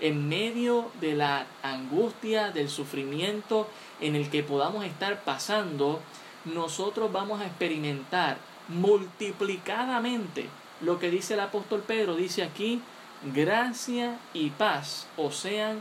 S1: en medio de la angustia, del sufrimiento en el que podamos estar pasando, nosotros vamos a experimentar multiplicadamente lo que dice el apóstol Pedro. Dice aquí, gracia y paz o sean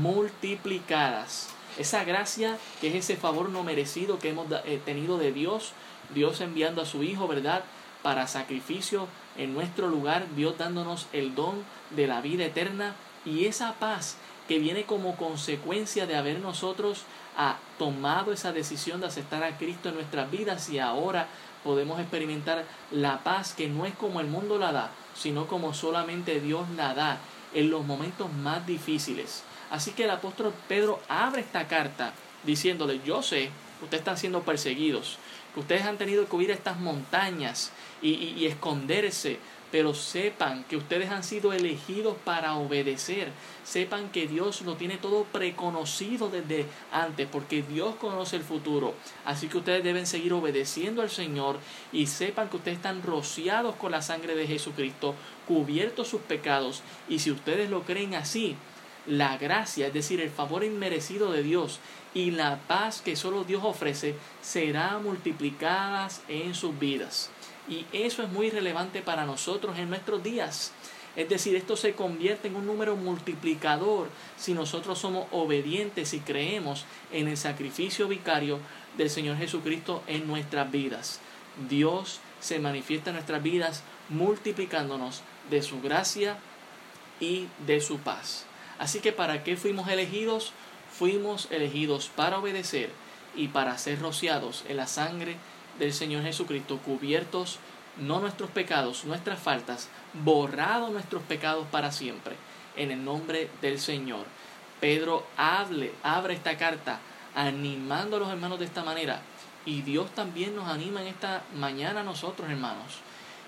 S1: multiplicadas. Esa gracia que es ese favor no merecido que hemos eh, tenido de Dios, Dios enviando a su Hijo, ¿verdad? Para sacrificio en nuestro lugar, Dios dándonos el don de la vida eterna y esa paz que viene como consecuencia de haber nosotros ah, tomado esa decisión de aceptar a Cristo en nuestras vidas y ahora podemos experimentar la paz que no es como el mundo la da, sino como solamente Dios la da en los momentos más difíciles. Así que el apóstol Pedro abre esta carta diciéndole, yo sé que ustedes están siendo perseguidos, que ustedes han tenido que huir a estas montañas y, y esconderse pero sepan que ustedes han sido elegidos para obedecer. Sepan que Dios lo tiene todo preconocido desde antes, porque Dios conoce el futuro. Así que ustedes deben seguir obedeciendo al Señor y sepan que ustedes están rociados con la sangre de Jesucristo, cubiertos sus pecados. Y si ustedes lo creen así, la gracia, es decir, el favor inmerecido de Dios y la paz que solo Dios ofrece, será multiplicadas en sus vidas. Y eso es muy relevante para nosotros en nuestros días. Es decir, esto se convierte en un número multiplicador si nosotros somos obedientes y creemos en el sacrificio vicario del Señor Jesucristo en nuestras vidas. Dios se manifiesta en nuestras vidas multiplicándonos de su gracia y de su paz. Así que ¿para qué fuimos elegidos? Fuimos elegidos para obedecer y para ser rociados en la sangre del Señor Jesucristo, cubiertos no nuestros pecados, nuestras faltas, borrados nuestros pecados para siempre, en el nombre del Señor. Pedro hable, abre esta carta animando a los hermanos de esta manera. Y Dios también nos anima en esta mañana a nosotros, hermanos,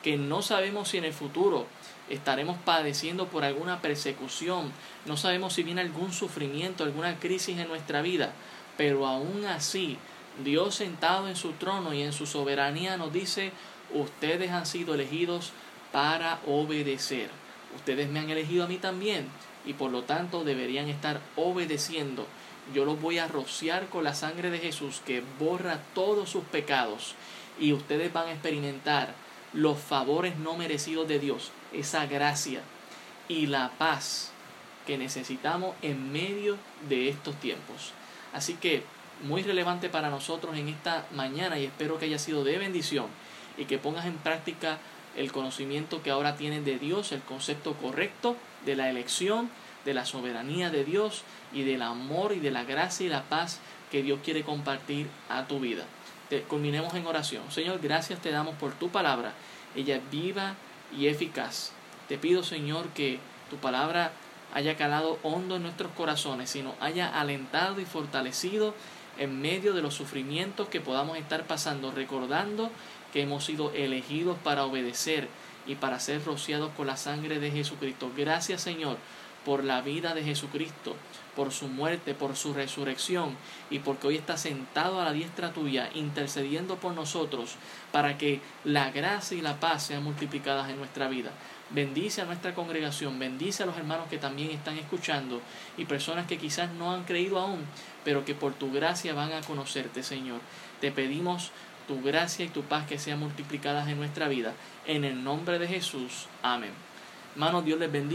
S1: que no sabemos si en el futuro estaremos padeciendo por alguna persecución, no sabemos si viene algún sufrimiento, alguna crisis en nuestra vida, pero aún así Dios sentado en su trono y en su soberanía nos dice, ustedes han sido elegidos para obedecer. Ustedes me han elegido a mí también y por lo tanto deberían estar obedeciendo. Yo los voy a rociar con la sangre de Jesús que borra todos sus pecados y ustedes van a experimentar los favores no merecidos de Dios, esa gracia y la paz que necesitamos en medio de estos tiempos. Así que muy relevante para nosotros en esta mañana y espero que haya sido de bendición y que pongas en práctica el conocimiento que ahora tienes de Dios, el concepto correcto de la elección, de la soberanía de Dios y del amor y de la gracia y la paz que Dios quiere compartir a tu vida. Te, culminemos en oración. Señor, gracias te damos por tu palabra. Ella es viva y eficaz. Te pido, Señor, que tu palabra haya calado hondo en nuestros corazones, sino haya alentado y fortalecido en medio de los sufrimientos que podamos estar pasando, recordando que hemos sido elegidos para obedecer y para ser rociados con la sangre de Jesucristo. Gracias Señor por la vida de Jesucristo, por su muerte, por su resurrección y porque hoy está sentado a la diestra tuya, intercediendo por nosotros para que la gracia y la paz sean multiplicadas en nuestra vida. Bendice a nuestra congregación, bendice a los hermanos que también están escuchando y personas que quizás no han creído aún, pero que por tu gracia van a conocerte, Señor. Te pedimos tu gracia y tu paz que sean multiplicadas en nuestra vida. En el nombre de Jesús. Amén. Hermanos, Dios les bendiga.